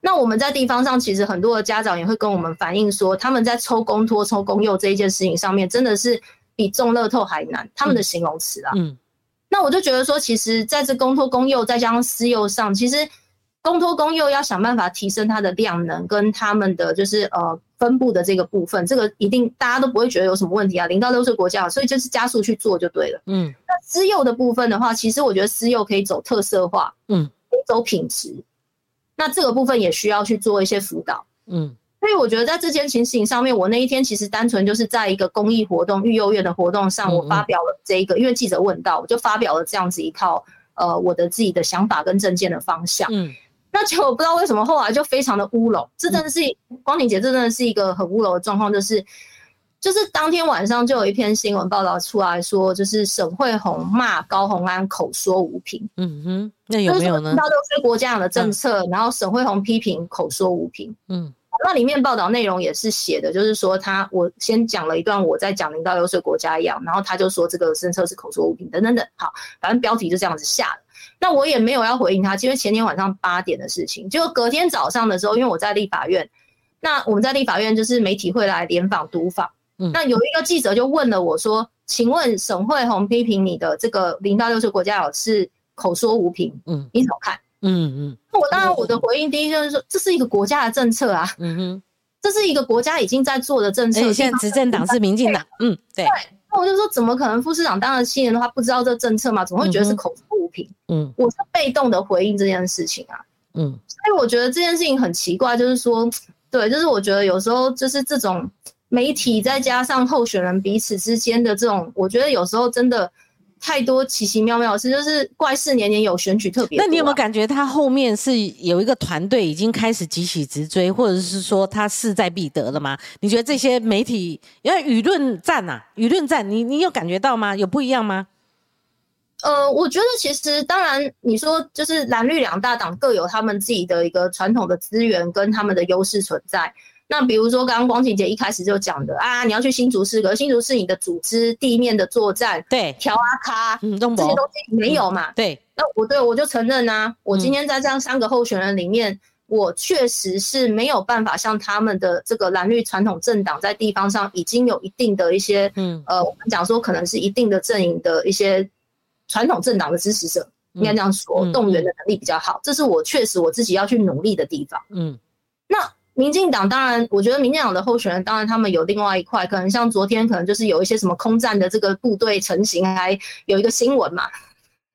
那我们在地方上，其实很多的家长也会跟我们反映说，他们在抽公托、抽公幼这一件事情上面，真的是比中乐透还难。他们的形容词啊，嗯，那我就觉得说，其实在这公托、公幼再加上私幼上，其实公托、公幼要想办法提升它的量能跟他们的就是呃分布的这个部分，这个一定大家都不会觉得有什么问题啊。零到六岁国家，所以就是加速去做就对了。嗯，那私幼的部分的话，其实我觉得私幼可以走特色化，嗯，可以走品质。那这个部分也需要去做一些辅导，嗯，所以我觉得在这件情形上面，我那一天其实单纯就是在一个公益活动、育幼院的活动上，我发表了这一个，因为记者问到，我就发表了这样子一套，呃，我的自己的想法跟证件的方向。嗯，那结果不知道为什么后来就非常的乌龙，这真的是光庭姐，这真的是一个很乌龙的状况，就是就是当天晚上就有一篇新闻报道出来说，就是沈惠红骂高鸿安口说无凭。嗯哼，那有没有呢？到六岁国家养的政策，然后沈惠红批评口说无凭。嗯。那里面报道内容也是写的，就是说他我先讲了一段我在讲零到六岁国家养，然后他就说这个政策是口说无凭等等等。好，反正标题就这样子下了。那我也没有要回应他，因为前天晚上八点的事情，就隔天早上的时候，因为我在立法院，那我们在立法院就是媒体会来联访读访，那有一个记者就问了我说：“请问沈惠红批评你的这个零到六岁国家养是口说无凭，嗯，你怎么看？”嗯嗯，那我当然我的回应第一就是说，这是一个国家的政策啊，嗯哼，这是一个国家已经在做的政策。现在执政党是民进党，嗯，对。那我就说，怎么可能副市长当了七年的话不知道这政策嘛？总会觉得是口说无凭。嗯，我是被动的回应这件事情啊。嗯，所以我觉得这件事情很奇怪，就是说，对，就是我觉得有时候就是这种媒体再加上候选人彼此之间的这种，我觉得有时候真的。太多奇奇妙妙的事，就是怪事年年有，选举特别。那你有没有感觉他后面是有一个团队已经开始急起直追，或者是说他势在必得了吗？你觉得这些媒体因为舆论战呐，舆论战，你你有感觉到吗？有不一样吗？呃，我觉得其实当然，你说就是蓝绿两大党各有他们自己的一个传统的资源跟他们的优势存在。那比如说，刚刚光晴姐一开始就讲的啊，你要去新竹市，可是新竹市你的组织地面的作战，对，调阿卡，嗯，这些东西没有嘛？对，那我对我就承认啊，我今天在这样三个候选人里面，我确实是没有办法像他们的这个蓝绿传统政党在地方上已经有一定的一些，嗯，呃，我们讲说可能是一定的阵营的一些传统政党的支持者，应该这样说，动员的能力比较好，这是我确实我自己要去努力的地方，嗯，那。民进党当然，我觉得民进党的候选人当然他们有另外一块，可能像昨天可能就是有一些什么空战的这个部队成型，还有一个新闻嘛，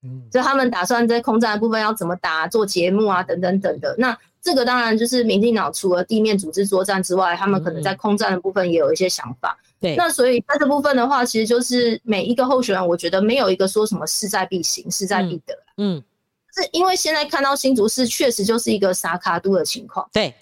嗯，就他们打算在空战的部分要怎么打，做节目啊等等等的。那这个当然就是民进党除了地面组织作战之外，他们可能在空战的部分也有一些想法。对，那所以在这部分的话，其实就是每一个候选人，我觉得没有一个说什么势在必行，势在必得。嗯，是因为现在看到新竹市确实就是一个撒卡都的情况。对。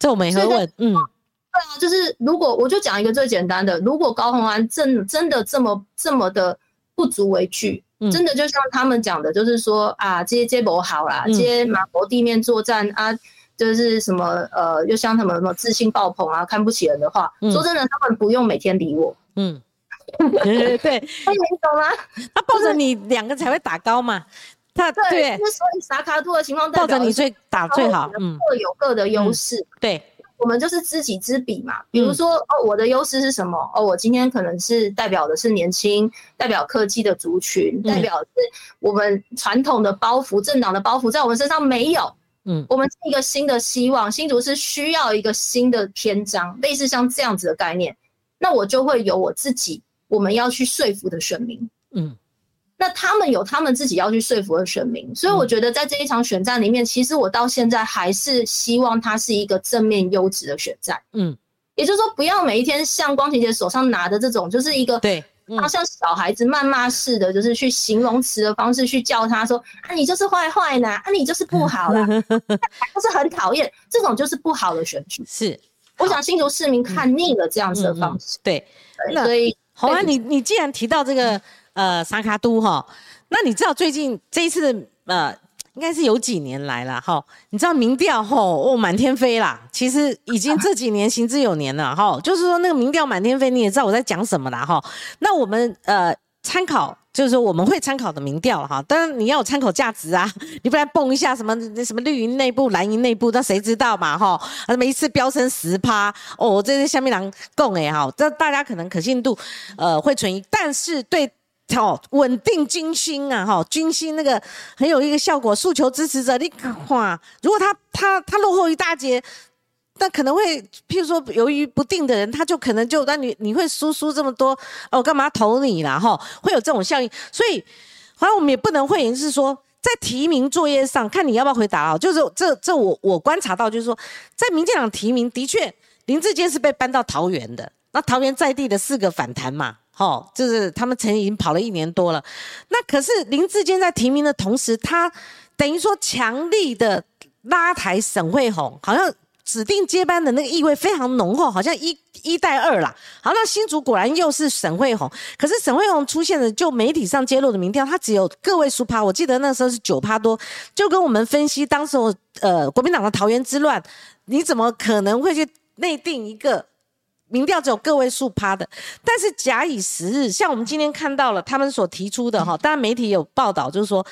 这我没喝问，嗯，对啊，就是如果我就讲一个最简单的，如果高鸿安真真的这么这么的不足为惧，真的就像他们讲的，就是说啊，接接驳好啦，接马博地面作战啊，就是什么呃，又像他们什么自信爆棚啊，看不起人的话，说真的，他们不用每天理我，嗯，对。对，你懂吗？他抱着你两个才会打高嘛，他对，就是所以萨卡兔的情况，抱着你最打最好，嗯，各有各的优势。对，我们就是知己知彼嘛。比如说，哦，我的优势是什么？哦，我今天可能是代表的是年轻，代表科技的族群，代表是我们传统的包袱，政党的包袱在我们身上没有。嗯，我们是一个新的希望，新竹是需要一个新的篇章，类似像这样子的概念，那我就会有我自己我们要去说服的选民。嗯。那他们有他们自己要去说服的选民，所以我觉得在这一场选战里面，其实我到现在还是希望它是一个正面优质的选战。嗯，也就是说，不要每一天像光晴姐手上拿的这种，就是一个对，他像小孩子谩骂似的，就是去形容词的方式去叫他说啊，你就是坏坏呢，啊，你就是不好啦，就是很讨厌这种就是不好的选举。是，我想新竹市民看腻了这样子的方式。对，所以好啊，你你既然提到这个。呃，沙卡都哈，那你知道最近这一次呃，应该是有几年来了哈？你知道民调吼哦满天飞啦，其实已经这几年行之有年了哈。就是说那个民调满天飞，你也知道我在讲什么啦哈。那我们呃参考，就是说我们会参考的民调哈，当然你要有参考价值啊，你不然蹦一下什么那什么绿营内部、蓝营内部，那谁知道嘛哈？那么一次飙升十趴哦，这是下面狼共哎哈，这大家可能可信度呃会存疑，但是对。好，稳定军心啊！哈，军心那个很有一个效果。诉求支持者，你哇，如果他他他落后一大截，那可能会，譬如说，犹豫不定的人，他就可能就那你你会输输这么多哦，干嘛投你啦？哈，会有这种效应。所以，好像我们也不能会言是说，在提名作业上，看你要不要回答啊。就是这这我我观察到，就是说，在民进党提名，的确林志坚是被搬到桃园的，那桃园在地的四个反弹嘛。哦，就是他们曾经已经跑了一年多了，那可是林志坚在提名的同时，他等于说强力的拉抬沈惠宏，好像指定接班的那个意味非常浓厚，好像一一带二啦。好，那新竹果然又是沈惠宏，可是沈惠宏出现的就媒体上揭露的民调，他只有个位数趴，我记得那时候是九趴多，就跟我们分析当时呃国民党的桃园之乱，你怎么可能会去内定一个？民调只有个位数趴的，但是假以时日，像我们今天看到了他们所提出的哈，当然媒体有报道，就是说，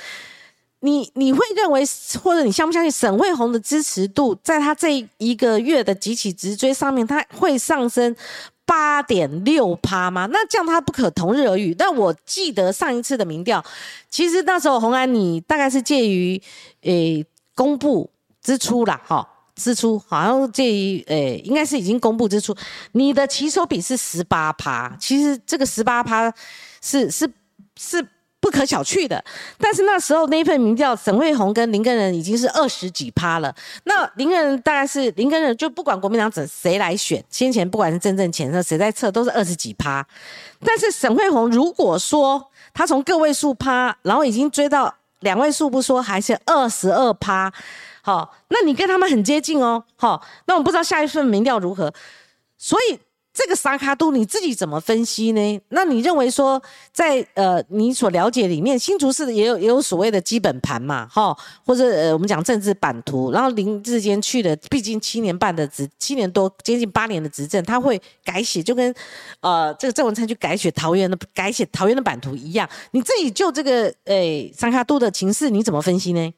你你会认为或者你相不相信沈惠宏的支持度在他这一个月的几起直追上面，他会上升八点六趴吗？那这样他不可同日而语。但我记得上一次的民调，其实那时候红安你大概是介于诶公布之初啦，哈。支出好像介于诶，应该是已经公布支出，你的起手比是十八趴，其实这个十八趴是是是不可小觑的。但是那时候那份民调，沈惠宏跟林根仁已经是二十几趴了。那林根仁大概是林根仁，就不管国民党怎谁来选，先前不管是真正前车谁在测，都是二十几趴。但是沈惠宏如果说他从个位数趴，然后已经追到两位数不说，还是二十二趴。好，那你跟他们很接近哦。好，那我不知道下一份民调如何，所以这个沙卡都你自己怎么分析呢？那你认为说，在呃你所了解里面，新竹市也有也有所谓的基本盘嘛？哈，或者呃我们讲政治版图，然后林志坚去的，毕竟七年半的执，七年多接近八年的执政，他会改写，就跟呃这个郑文灿去改写桃园的改写桃园的版图一样。你自己就这个诶沙卡都的情势，你怎么分析呢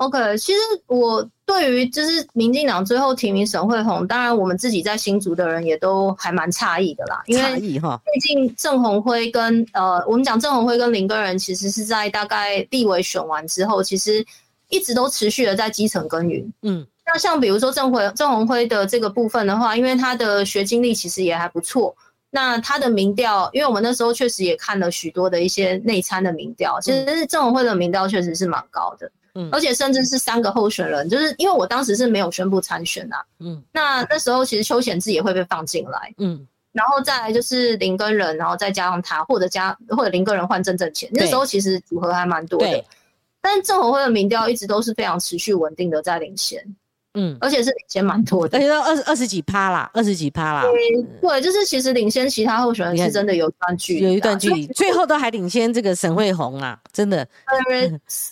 ？OK，其实我对于就是民进党最后提名沈惠宏，当然我们自己在新竹的人也都还蛮诧异的啦。诧异哈，毕竟郑鸿辉跟呃，我们讲郑鸿辉跟林根仁，其实是在大概立委选完之后，其实一直都持续的在基层耕耘。嗯，那像比如说郑辉郑鸿辉的这个部分的话，因为他的学经历其实也还不错，那他的民调，因为我们那时候确实也看了许多的一些内参的民调，其实郑鸿辉的民调确实是蛮高的。嗯，而且甚至是三个候选人，就是因为我当时是没有宣布参选呐，嗯，那那时候其实邱显志也会被放进来，嗯，然后再来就是林根人，然后再加上他，或者加或者林根人换郑正钱，那时候其实组合还蛮多的，但是郑红辉的民调一直都是非常持续稳定的在领先。嗯，而且是领先蛮多的，而且都二十二十几趴啦，二十几趴啦。对，就是其实领先其他候选人是真的有一段距离，有一段距离，最后都还领先这个沈惠红啊，真的。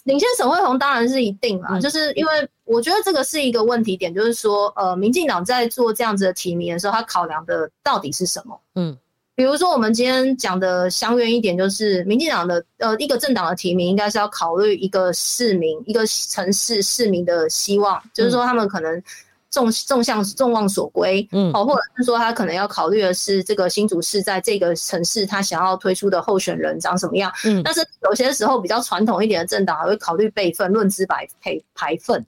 领先沈惠红当然是一定啦，就是因为我觉得这个是一个问题点，就是说，呃，民进党在做这样子的提名的时候，他考量的到底是什么？嗯。比如说，我们今天讲的相约一点，就是民进党的呃一个政党的提名，应该是要考虑一个市民、一个城市市民的希望，就是说他们可能众众向众望所归，嗯，哦，或者是说他可能要考虑的是这个新竹市在这个城市他想要推出的候选人长什么样，嗯，但是有些时候比较传统一点的政党还会考虑辈分、论资排排排分。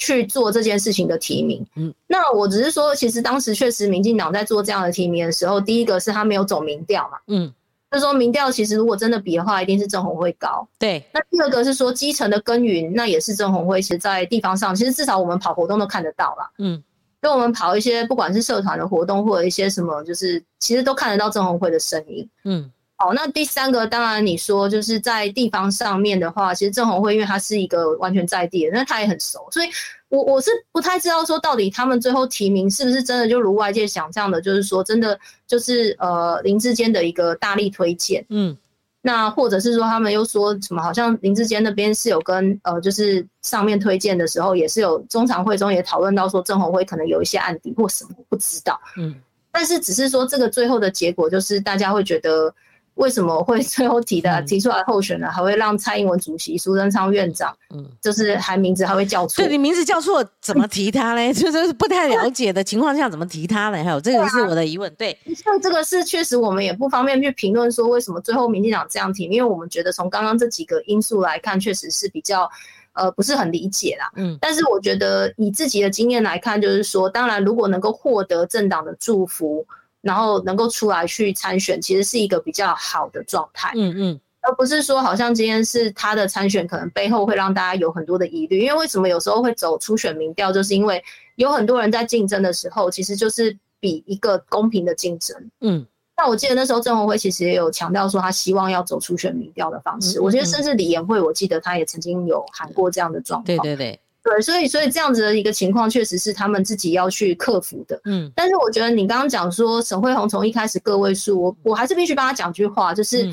去做这件事情的提名，嗯，那我只是说，其实当时确实民进党在做这样的提名的时候，第一个是他没有走民调嘛，嗯，就说民调其实如果真的比的话，一定是郑红会高，对。那第二个是说基层的耕耘，那也是郑红会，其实在地方上，其实至少我们跑活动都看得到啦。嗯，跟我们跑一些不管是社团的活动或者一些什么，就是其实都看得到郑红会的身影，嗯。好，那第三个当然你说就是在地方上面的话，其实郑红辉因为他是一个完全在地的，那他也很熟，所以我我是不太知道说到底他们最后提名是不是真的就如外界想象的，就是说真的就是呃林志坚的一个大力推荐，嗯，那或者是说他们又说什么，好像林志坚那边是有跟呃就是上面推荐的时候，也是有中常会中也讨论到说郑红辉可能有一些案底或什么不知道，嗯，但是只是说这个最后的结果就是大家会觉得。为什么会最后提的提出来候选人，还会让蔡英文主席、苏贞昌院长，嗯，就是还名字还会叫错？对你名字叫错，怎么提他嘞？就是不太了解的情况下，怎么提他嘞？还有这个是我的疑问。对，像这个是确实我们也不方便去评论说为什么最后民进党这样提，因为我们觉得从刚刚这几个因素来看，确实是比较呃不是很理解啦。嗯，但是我觉得以自己的经验来看，就是说，当然如果能够获得政党的祝福。然后能够出来去参选，其实是一个比较好的状态，嗯嗯，而不是说好像今天是他的参选，可能背后会让大家有很多的疑虑。因为为什么有时候会走初选民调，就是因为有很多人在竞争的时候，其实就是比一个公平的竞争，嗯。那我记得那时候郑文辉其实也有强调说，他希望要走初选民调的方式。我觉得甚至李延慧，我记得他也曾经有喊过这样的状况。对对对。对，所以所以这样子的一个情况，确实是他们自己要去克服的。嗯，但是我觉得你刚刚讲说沈慧红从一开始个位数，我我还是必须帮他讲句话，就是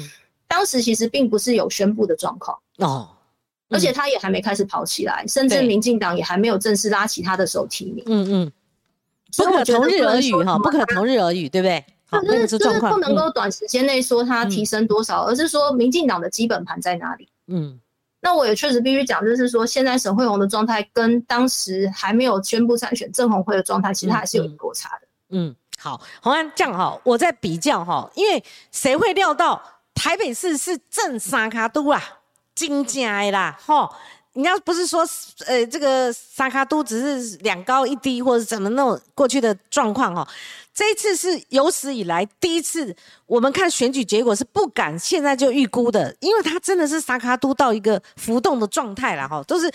当时其实并不是有宣布的状况哦，而且他也还没开始跑起来，甚至民进党也还没有正式拉起他的手提名。嗯嗯，不可同日而语哈，不可同日而语，对不对？就是就是不能够短时间内说他提升多少，而是说民进党的基本盘在哪里。嗯。那我也确实必须讲，就是说，现在沈惠红的状态跟当时还没有宣布参选郑红辉的状态，其实还是有落差的。嗯，好，红安这样哈，我在比较哈，因为谁会料到台北市是正三卡都啊，金家啦，哈，你要不是说，呃，这个三卡都只是两高一低或者怎么那种过去的状况哈。这一次是有史以来第一次，我们看选举结果是不敢现在就预估的，因为它真的是沙卡都到一个浮动的状态了哈，都是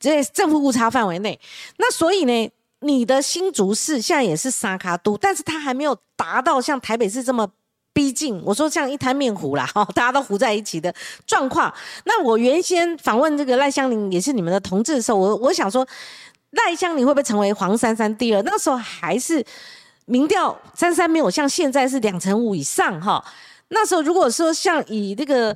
这正负误差范围内。那所以呢，你的新竹市现在也是沙卡都，但是它还没有达到像台北市这么逼近。我说像一滩面糊啦，哈，大家都糊在一起的状况。那我原先访问这个赖香林也是你们的同志的时候，我我想说赖香林会不会成为黄珊珊第二？那时候还是。民调三三没有像现在是两成五以上哈，那时候如果说像以那个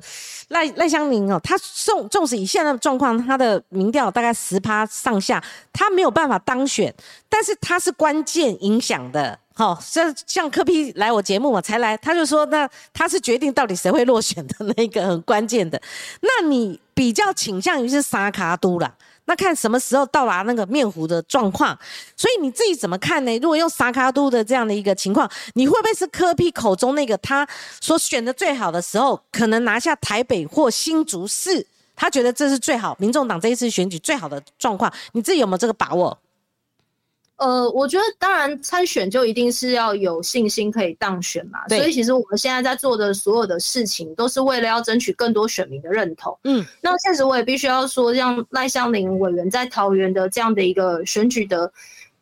赖赖香林哦，他纵纵使以现在的状况，他的民调大概十趴上下，他没有办法当选，但是他是关键影响的好。像像柯批来我节目嘛才来，他就说那他是决定到底谁会落选的那个很关键的。那你比较倾向于是沙卡都啦。那看什么时候到达那个面糊的状况，所以你自己怎么看呢？如果用沙卡都的这样的一个情况，你会不会是科比口中那个他所选的最好的时候，可能拿下台北或新竹市？他觉得这是最好，民众党这一次选举最好的状况，你自己有没有这个把握？呃，我觉得当然参选就一定是要有信心可以当选嘛，所以其实我们现在在做的所有的事情，都是为了要争取更多选民的认同。嗯，那确实我也必须要说，像赖香林委员在桃园的这样的一个选举的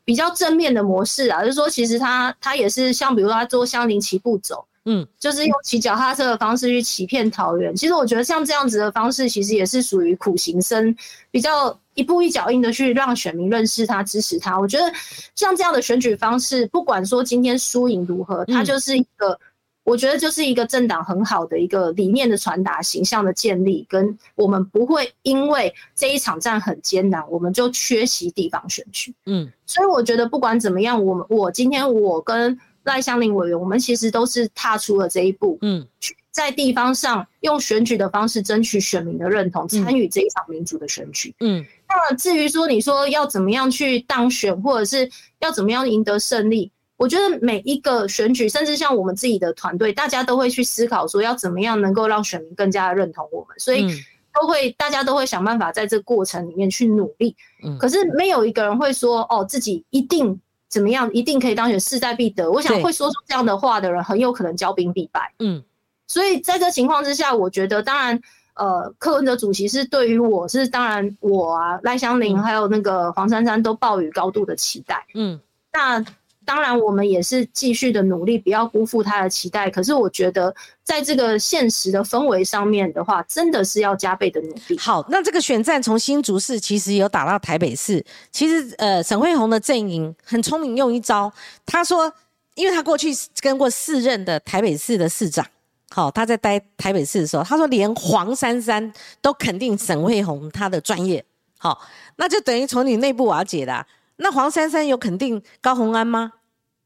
比较正面的模式啊，就是说其实他他也是像比如说他做香林骑步走。嗯，就是用骑脚踏车的方式去欺骗桃园。其实我觉得像这样子的方式，其实也是属于苦行僧，比较一步一脚印的去让选民认识他、支持他。我觉得像这样的选举方式，不管说今天输赢如何，它就是一个，我觉得就是一个政党很好的一个理念的传达、形象的建立，跟我们不会因为这一场战很艰难，我们就缺席地方选举。嗯，所以我觉得不管怎么样，我们我今天我跟。赖香林委员，我们其实都是踏出了这一步，嗯，在地方上用选举的方式争取选民的认同，参与这一场民主的选举，嗯。那至于说你说要怎么样去当选，或者是要怎么样赢得胜利，我觉得每一个选举，甚至像我们自己的团队，大家都会去思考说要怎么样能够让选民更加的认同我们，所以都会大家都会想办法在这个过程里面去努力。嗯。可是没有一个人会说哦，自己一定。怎么样？一定可以当选，势在必得。我想会说出这样的话的人，很有可能骄兵必败。嗯，所以在这情况之下，我觉得当然，呃，柯文哲主席是对于我是当然，我啊赖香林还有那个黄珊珊都抱有高度的期待。嗯，那。当然，我们也是继续的努力，不要辜负他的期待。可是，我觉得在这个现实的氛围上面的话，真的是要加倍的努力。好，那这个选战从新竹市其实有打到台北市。其实，呃，沈惠宏的阵营很聪明，用一招，他说，因为他过去跟过四任的台北市的市长，好，他在待台北市的时候，他说连黄珊珊都肯定沈惠宏他的专业。好，那就等于从你内部瓦解的。那黄珊珊有肯定高鸿安吗？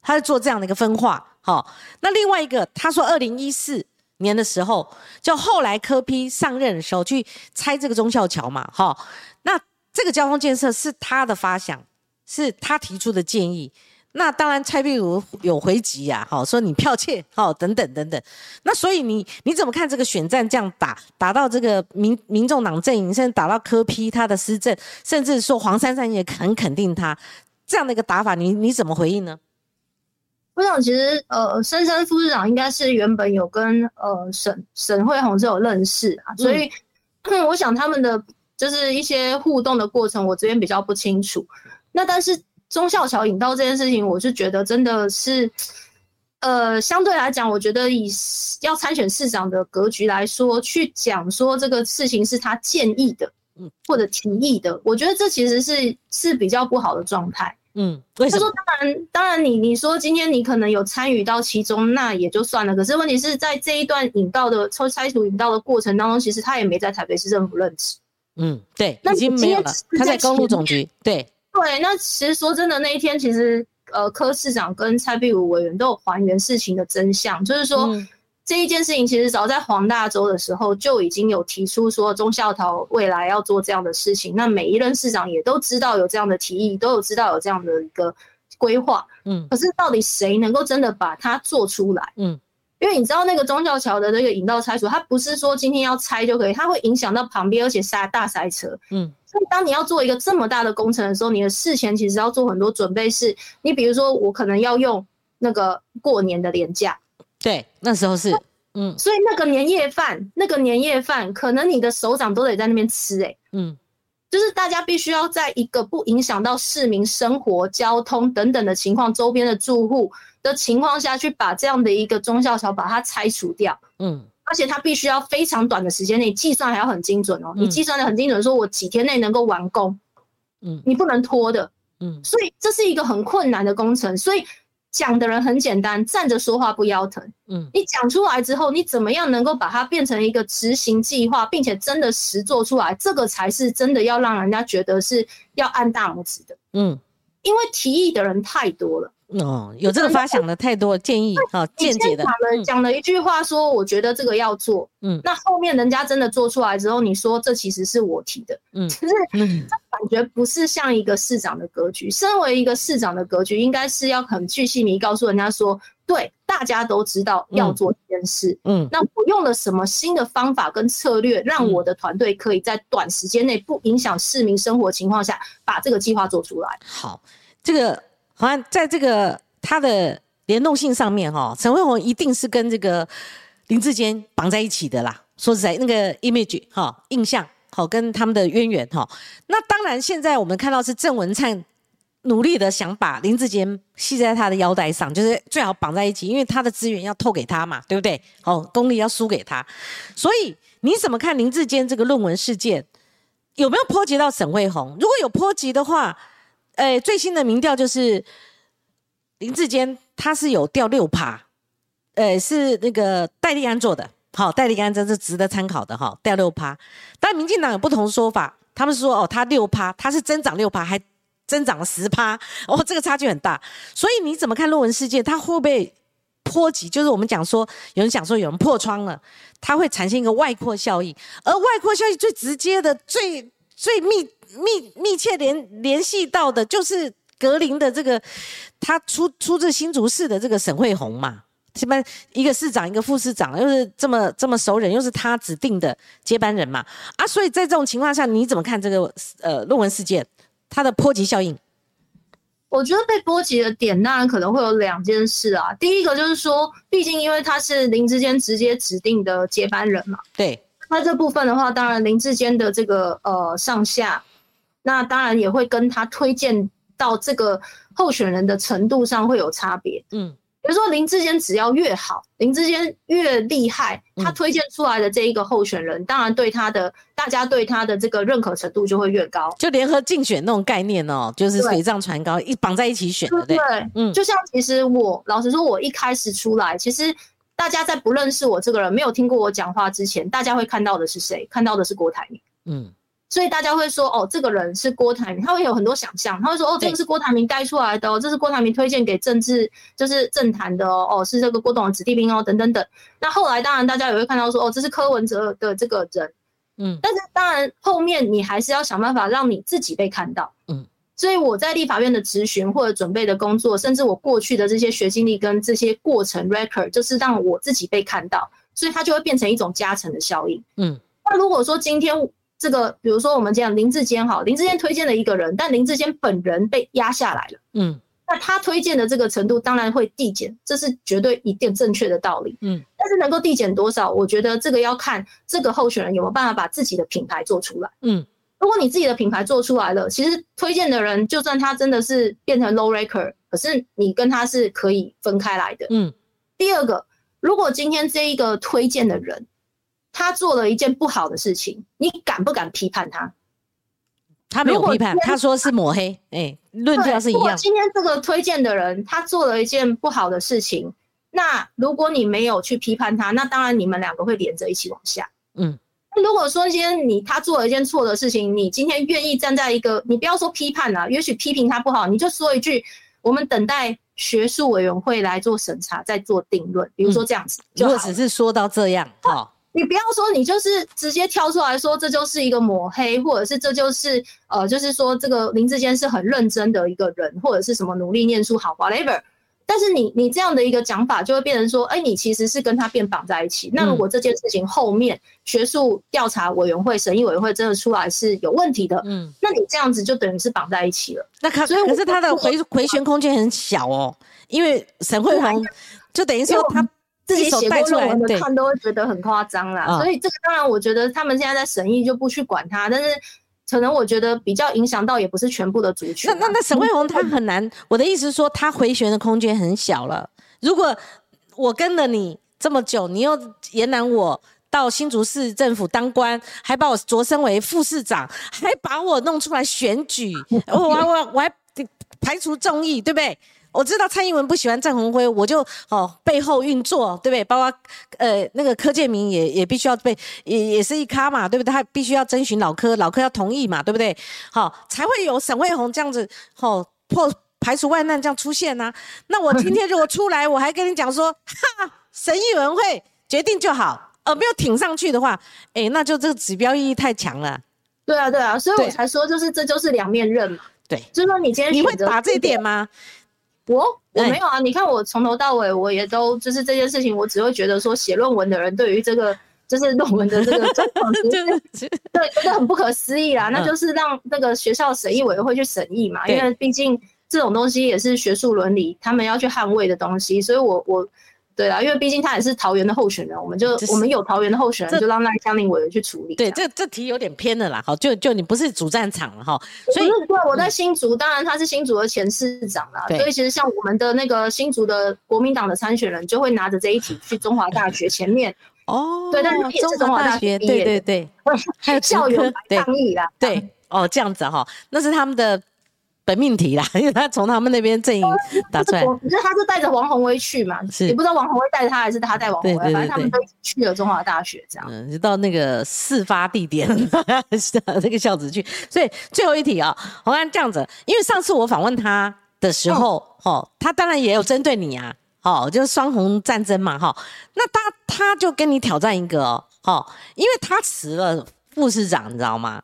他在做这样的一个分化，好，那另外一个，他说二零一四年的时候，就后来科批上任的时候去拆这个忠孝桥嘛，哈，那这个交通建设是他的发想，是他提出的建议，那当然蔡壁如有回击呀，好，说你剽窃，好，等等等等，那所以你你怎么看这个选战这样打，打到这个民民众党阵营，甚至打到柯批他的施政，甚至说黄珊珊也很肯定他这样的一个打法，你你怎么回应呢？我想，其实呃，珊珊副市长应该是原本有跟呃沈沈惠红是有认识啊，所以我想他们的就是一些互动的过程，我这边比较不清楚。那但是忠孝桥引道这件事情，我是觉得真的是，呃，相对来讲，我觉得以要参选市长的格局来说，去讲说这个事情是他建议的，嗯，或者提议的，我觉得这其实是是比较不好的状态。嗯，他说当然，当然你你说今天你可能有参与到其中，那也就算了。可是问题是在这一段引道的抽拆除引道的过程当中，其实他也没在台北市政府任职。嗯，对，已经没有了。他在公路总局。对对，那其实说真的，那一天其实呃，柯市长跟蔡壁如委员都有还原事情的真相，就是说。这一件事情其实早在黄大洲的时候就已经有提出说中校桃未来要做这样的事情，那每一任市长也都知道有这样的提议，都有知道有这样的一个规划，嗯，可是到底谁能够真的把它做出来？嗯，因为你知道那个中校桥的那个引道拆除，它不是说今天要拆就可以，它会影响到旁边，而且塞大塞车，嗯，所以当你要做一个这么大的工程的时候，你的事前其实要做很多准备，是你比如说我可能要用那个过年的年假。对，那时候是，嗯，所以那个年夜饭，那个年夜饭，可能你的首长都得在那边吃，哎，嗯，就是大家必须要在一个不影响到市民生活、交通等等的情况，周边的住户的情况下去把这样的一个中校桥把它拆除掉，嗯，而且它必须要非常短的时间内计算还要很精准哦，你计算的很精准，说我几天内能够完工，嗯，你不能拖的，嗯，所以这是一个很困难的工程，所以。讲的人很简单，站着说话不腰疼。嗯，你讲出来之后，你怎么样能够把它变成一个执行计划，并且真的实做出来？这个才是真的要让人家觉得是要按大拇指的。嗯，因为提议的人太多了。哦，有这个发想的太多建议啊，间接的讲了讲了一句话说，我觉得这个要做，嗯，那后面人家真的做出来之后，你说这其实是我提的，嗯，可是这感觉不是像一个市长的格局。身为一个市长的格局，应该是要很去细迷告诉人家说，对，大家都知道要做这件事，嗯，那我用了什么新的方法跟策略，让我的团队可以在短时间内不影响市民生活情况下，把这个计划做出来。好，这个。好像在这个他的联动性上面，哈，陈慧红一定是跟这个林志坚绑在一起的啦。说实在，那个 image 哈印象好跟他们的渊源哈。那当然，现在我们看到是郑文灿努力的想把林志坚系在他的腰带上，就是最好绑在一起，因为他的资源要透给他嘛，对不对？哦，功力要输给他。所以你怎么看林志坚这个论文事件有没有波及到沈慧红？如果有波及的话。诶，最新的民调就是林志坚，他是有掉六趴，呃，是那个戴立安做的，好，戴立安这是值得参考的哈，掉六趴。但民进党有不同说法，他们说哦，他六趴，他是增长六趴，还增长了十趴，哦，这个差距很大。所以你怎么看论文事件？它会不会波及？就是我们讲说，有人讲说有人破窗了，它会产生一个外扩效应，而外扩效应最直接的、最最密。密密切联联系到的就是格林的这个，他出出自新竹市的这个沈惠红嘛，什么一个市长一个副市长，又是这么这么熟人，又是他指定的接班人嘛，啊，所以在这种情况下，你怎么看这个呃论文事件？它的波及效应？我觉得被波及的点当然可能会有两件事啊，第一个就是说，毕竟因为他是林之间直接指定的接班人嘛，对，那这部分的话，当然林志坚的这个呃上下。那当然也会跟他推荐到这个候选人的程度上会有差别。嗯，比如说林志坚只要越好，林志坚越厉害，他推荐出来的这一个候选人，当然对他的大家对他的这个认可程度就会越高。就联合竞选那种概念哦，就是水涨船高，一绑在一起选，对对？嗯，就像其实我老实说，我一开始出来，其实大家在不认识我这个人，没有听过我讲话之前，大家会看到的是谁？看到的是郭台铭。嗯。所以大家会说，哦，这个人是郭台铭，他会有很多想象，他会说，哦，这个是郭台铭带出来的，哦，这是郭台铭推荐给政治，就是政坛的哦，哦，是这个郭董的子弟兵哦，等等等。那后来当然大家也会看到说，哦，这是柯文哲的这个人，嗯，但是当然后面你还是要想办法让你自己被看到，嗯。所以我在立法院的咨询或者准备的工作，甚至我过去的这些学经历跟这些过程 record，就是让我自己被看到，所以它就会变成一种加成的效应，嗯。那如果说今天。这个，比如说我们讲林志坚哈，林志坚推荐了一个人，但林志坚本人被压下来了，嗯，那他推荐的这个程度当然会递减，这是绝对一定正确的道理，嗯，但是能够递减多少，我觉得这个要看这个候选人有没有办法把自己的品牌做出来，嗯，如果你自己的品牌做出来了，其实推荐的人就算他真的是变成 low ranker，可是你跟他是可以分开来的，嗯，第二个，如果今天这一个推荐的人。他做了一件不好的事情，你敢不敢批判他？他没有批判，他说是抹黑，哎，论调是一样。今天这个推荐的人他做了一件不好的事情，那如果你没有去批判他，那当然你们两个会连着一起往下。嗯，那如果说今天你他做了一件错的事情，你今天愿意站在一个，你不要说批判啊，也许批评他不好，你就说一句，我们等待。学术委员会来做审查，再做定论。比如说这样子，如果只是说到这样，哈，你不要说，你就是直接跳出来说，这就是一个抹黑，或者是这就是呃，就是说这个林志坚是很认真的一个人，或者是什么努力念书好，whatever。但是你你这样的一个讲法，就会变成说，哎，你其实是跟他变绑在一起。那如果这件事情后面学术调查委员会、审议委员会真的出来是有问题的，嗯，那你这样子就等于是绑在一起了。那可可是他的回回旋空间很小哦，因为沈慧红就等于说他自己写过论文的看都会觉得很夸张啦。所以这个当然，我觉得他们现在在审议就不去管他，但是。可能我觉得比较影响到也不是全部的族群。那那那沈慧红他很难，我的意思是说他回旋的空间很小了。如果我跟了你这么久，你又延揽我到新竹市政府当官，还把我擢升为副市长，还把我弄出来选举，我我我还排除众议，对不对？我知道蔡英文不喜欢郑鸿辉，我就哦背后运作，对不对？包括呃那个柯建明也也必须要被也也是一咖嘛，对不对？他必须要征询老柯，老柯要同意嘛，对不对？好，才会有沈惠红这样子哦破排除万难这样出现呢。那我今天如果出来，我还跟你讲说，哈，审议委员会决定就好，呃，没有挺上去的话，哎，那就这个指标意义太强了。对啊，对啊，所以我才说，就是这就是两面刃嘛。对，就是说你今天你会打这点吗？我我没有啊，你看我从头到尾，我也都就是这件事情，我只会觉得说写论文的人对于这个就是论文的这个状况，对觉得很不可思议啦。那就是让那个学校审议委员会去审议嘛，因为毕竟这种东西也是学术伦理，他们要去捍卫的东西，所以我我。对啊，因为毕竟他也是桃园的候选人，我们就我们有桃园的候选人，就让那江宁委员去处理。对，这这题有点偏了啦，好，就就你不是主战场了哈。所以对，我在新竹，当然他是新竹的前市长啦，所以其实像我们的那个新竹的国民党的参选人，就会拿着这一题去中华大学前面。哦，对，但是也是中华大学，对对对，还有校园抗议啦。对，哦，这样子哈，那是他们的。本命题啦，因为他从他们那边阵营打出来，可是他是带着王宏威去嘛，也不知道王宏威带着他还是他带王宏威，反正他们都去了中华大学这样，嗯，就到那个事发地点 那个校址去。所以最后一题啊，洪安这样子，因为上次我访问他的时候，哦，他当然也有针对你啊，哦，就是双红战争嘛，哈，那他他就跟你挑战一个哦，哦，因为他辞了副市长，你知道吗？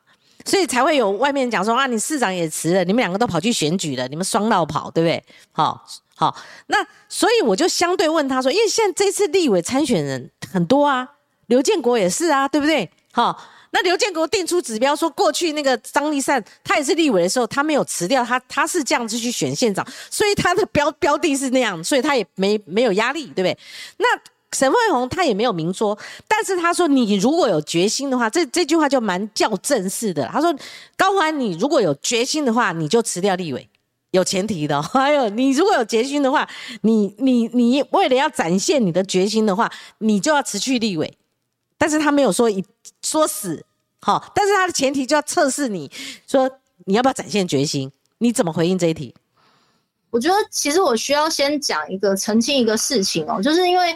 所以才会有外面讲说啊，你市长也辞了，你们两个都跑去选举了，你们双绕跑，对不对？好，好，那所以我就相对问他说，因为现在这次立委参选人很多啊，刘建国也是啊，对不对？好，那刘建国定出指标说，过去那个张立善他也是立委的时候，他没有辞掉他，他是这样子去选县长，所以他的标标的是那样，所以他也没没有压力，对不对？那。沈慧红他也没有明说，但是他说你如果有决心的话，这这句话就蛮较正式的。他说高环你如果有决心的话，你就辞掉立委，有前提的。还有你如果有决心的话，你你你为了要展现你的决心的话，你就要辞去立委。但是他没有说一说死，好，但是他的前提就要测试你说你要不要展现决心？你怎么回应这一题？我觉得其实我需要先讲一个澄清一个事情哦，就是因为。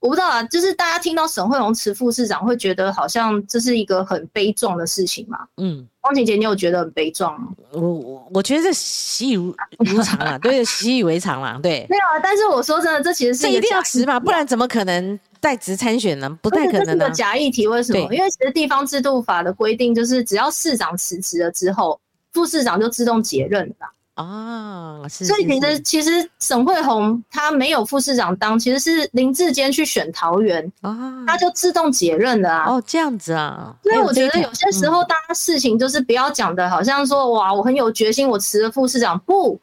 我不知道啊，就是大家听到沈惠荣辞副市长，会觉得好像这是一个很悲壮的事情嘛？嗯，汪晴姐，你有觉得很悲壮吗？我我我觉得这习以如常啊，对，习以为常啦，对。没有啊，但是我说真的，这其实是一定要辞嘛，不然怎么可能代职参选呢？不太可能的假议题，为什么？因为其实地方制度法的规定就是，只要市长辞职了之后，副市长就自动解任了。啊，所以其实其实沈惠红他没有副市长当，其实是林志坚去选桃园啊，他就自动解任了啊。哦，这样子啊。所以我觉得有些时候大家事情就是不要讲的好像说哇，我很有决心，我辞了副市长。不，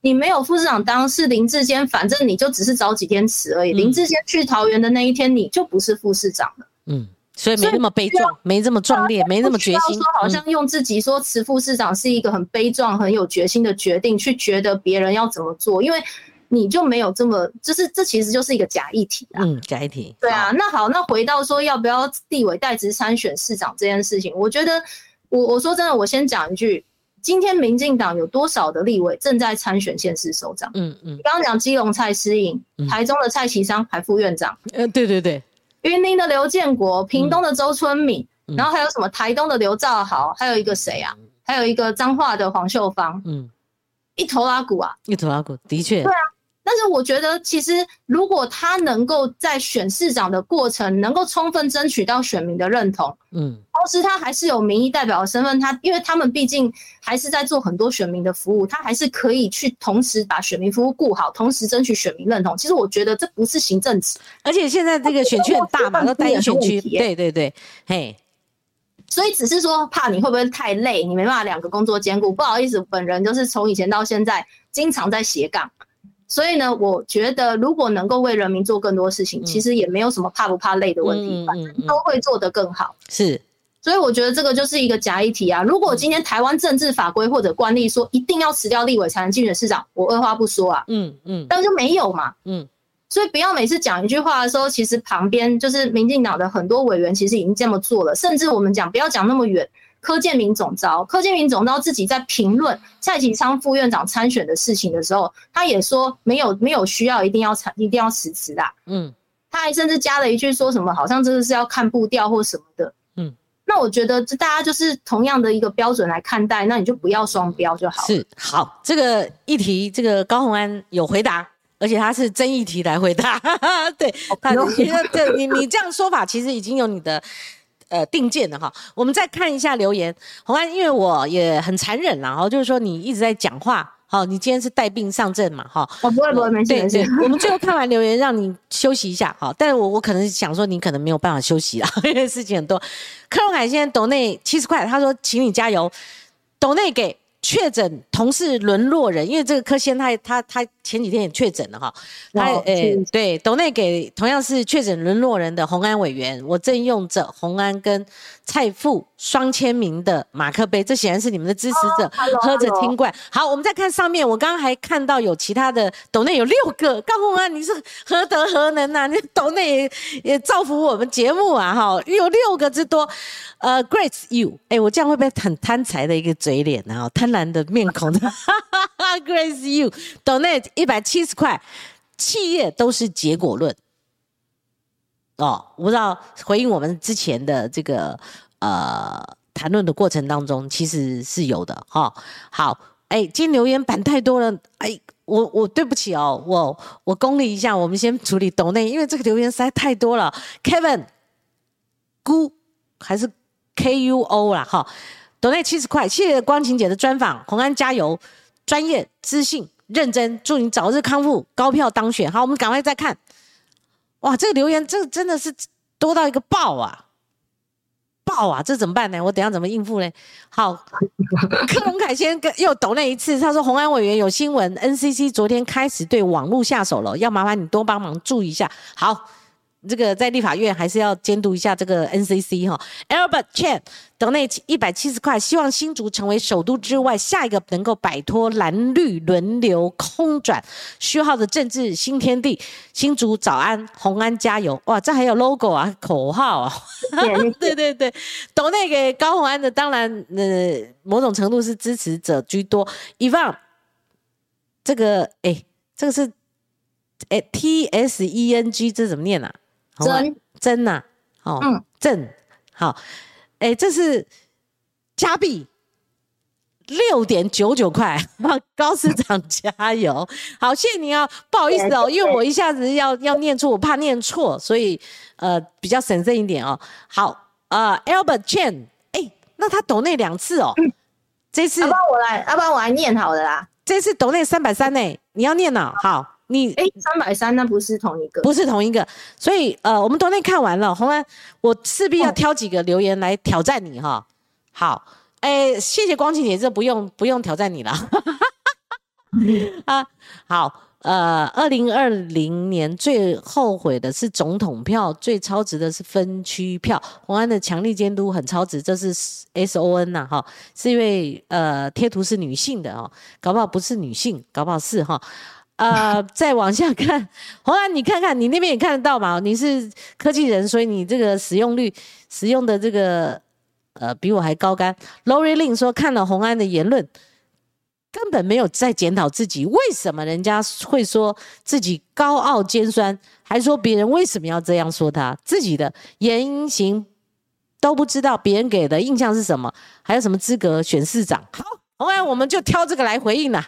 你没有副市长当，是林志坚，反正你就只是早几天辞而已。林志坚去桃园的那一天，你就不是副市长了。嗯。所以没那么悲壮，没这么壮烈，没那么决心。说好像用自己说辞副市长是一个很悲壮、很有决心的决定，去觉得别人要怎么做，因为你就没有这么，就是这其实就是一个假议题啊。嗯，假议题。对啊，那好，那回到说要不要地委代职参选市长这件事情，我觉得我我说真的，我先讲一句，今天民进党有多少的立委正在参选县市首长？嗯嗯，刚刚讲基隆蔡诗颖，台中的蔡其昌还副院长，呃，对对对，云林的刘建国，屏东的周春敏，然后还有什么台东的刘兆豪，还有一个谁啊？还有一个彰化的黄秀芳，嗯，一头拉骨啊，一头拉骨，的确，对啊。但是我觉得，其实如果他能够在选市长的过程，能够充分争取到选民的认同，嗯，同时他还是有民意代表的身份，他因为他们毕竟还是在做很多选民的服务，他还是可以去同时把选民服务顾好，同时争取选民认同。其实我觉得这不是行政职，而且现在这个选区很大嘛，都单一选区，对对对，嘿，所以只是说怕你会不会太累，你没办法两个工作兼顾。不好意思，本人就是从以前到现在经常在斜杠。所以呢，我觉得如果能够为人民做更多事情，其实也没有什么怕不怕累的问题，反正都会做得更好。是，所以我觉得这个就是一个假议题啊。如果今天台湾政治法规或者惯例说一定要辞掉立委才能竞选市长，我二话不说啊。嗯嗯，但就没有嘛。嗯，所以不要每次讲一句话的时候，其实旁边就是民进党的很多委员其实已经这么做了，甚至我们讲不要讲那么远。柯建明总招，柯建明总招自己在评论蔡其昌副院长参选的事情的时候，他也说没有没有需要一定要参一定要辞职的。嗯，他还甚至加了一句说什么好像真的是要看步调或什么的。嗯，那我觉得这大家就是同样的一个标准来看待，那你就不要双标就好。是好，这个议题这个高鸿安有回答，而且他是真议题来回答。对，他对你你这样说法其实已经有你的。呃，定见的哈，我们再看一下留言。红安，因为我也很残忍啦，哈，就是说你一直在讲话，好，你今天是带病上阵嘛，哈。我不会不会，没事没事。我们最后看完留言，让你休息一下，好。但是我我可能想说，你可能没有办法休息了，因为事情很多。克隆海鲜斗内七十块，他说请你加油，抖内给。确诊同事沦落人，因为这个柯先他他他前几天也确诊了哈，他诶对，董内给同样是确诊沦落人的洪安委员，我正用着洪安跟蔡富双签名的马克杯，这显然是你们的支持者喝着听惯。好，我们再看上面，我刚刚还看到有其他的董内有六个，高红啊你是何德何能呐？你董内也造福我们节目啊哈，有六个之多。呃，Grace you，哎，我这样会不会很贪财的一个嘴脸呢？贪婪的面孔的，Grace you，Donate 一百七十块，企业都是结果论。哦，我不知道回应我们之前的这个呃谈论的过程当中，其实是有的哈。好，哎，今天留言板太多了，哎，我我对不起哦，我我公理一下，我们先处理 Donate，因为这个留言实在太多了。Kevin，姑还是？K U O 啦，哈，抖内七十块，谢谢光晴姐的专访，红安加油，专业、自信、认真，祝你早日康复，高票当选。好，我们赶快再看，哇，这个留言，这真的是多到一个爆啊，爆啊，这怎么办呢？我等下怎么应付呢？好，柯隆凯先跟又抖那一次，他说洪安委员有新闻，N C C 昨天开始对网络下手了，要麻烦你多帮忙注意一下。好。这个在立法院还是要监督一下这个 NCC 哈，Albert Chan 等那一百七十块，希望新竹成为首都之外下一个能够摆脱蓝绿轮流空转虚号的政治新天地。新竹早安，红安加油！哇，这还有 logo 啊，口号啊，对对 对，懂那个高红安的，当然呃某种程度是支持者居多。Evan，这个哎，这个是哎 T S E N G，这怎么念啊？真真呐，哦，嗯，正好，哎，这是加币六点九九块，高市长加油，好，谢谢你啊，不好意思哦，因为我一下子要要念出，我怕念错，所以呃比较审慎一点哦。好，呃，Albert Chen，哎，那他抖那两次哦，这次要不然我来，要不然我来念好了啦，这次抖那三百三呢，你要念呢，好。你哎，三百三那不是同一个，不是同一个，所以呃，我们昨天看完了，红安，我势必要挑几个留言来挑战你哈。好，哎，谢谢光晴姐，这不用不用挑战你了。啊，好，呃，二零二零年最后悔的是总统票，最超值的是分区票。红安的强力监督很超值，这是 S O N 呐哈，是因为呃贴图是女性的哦，搞不好不是女性，搞不好是哈。呃，再往下看，洪安，你看看，你那边也看得到嘛？你是科技人，所以你这个使用率、使用的这个呃比我还高干。Lori Lin 说看了洪安的言论，根本没有在检讨自己，为什么人家会说自己高傲尖酸，还说别人为什么要这样说他，自己的言行都不知道，别人给的印象是什么，还有什么资格选市长？好，洪安我们就挑这个来回应了。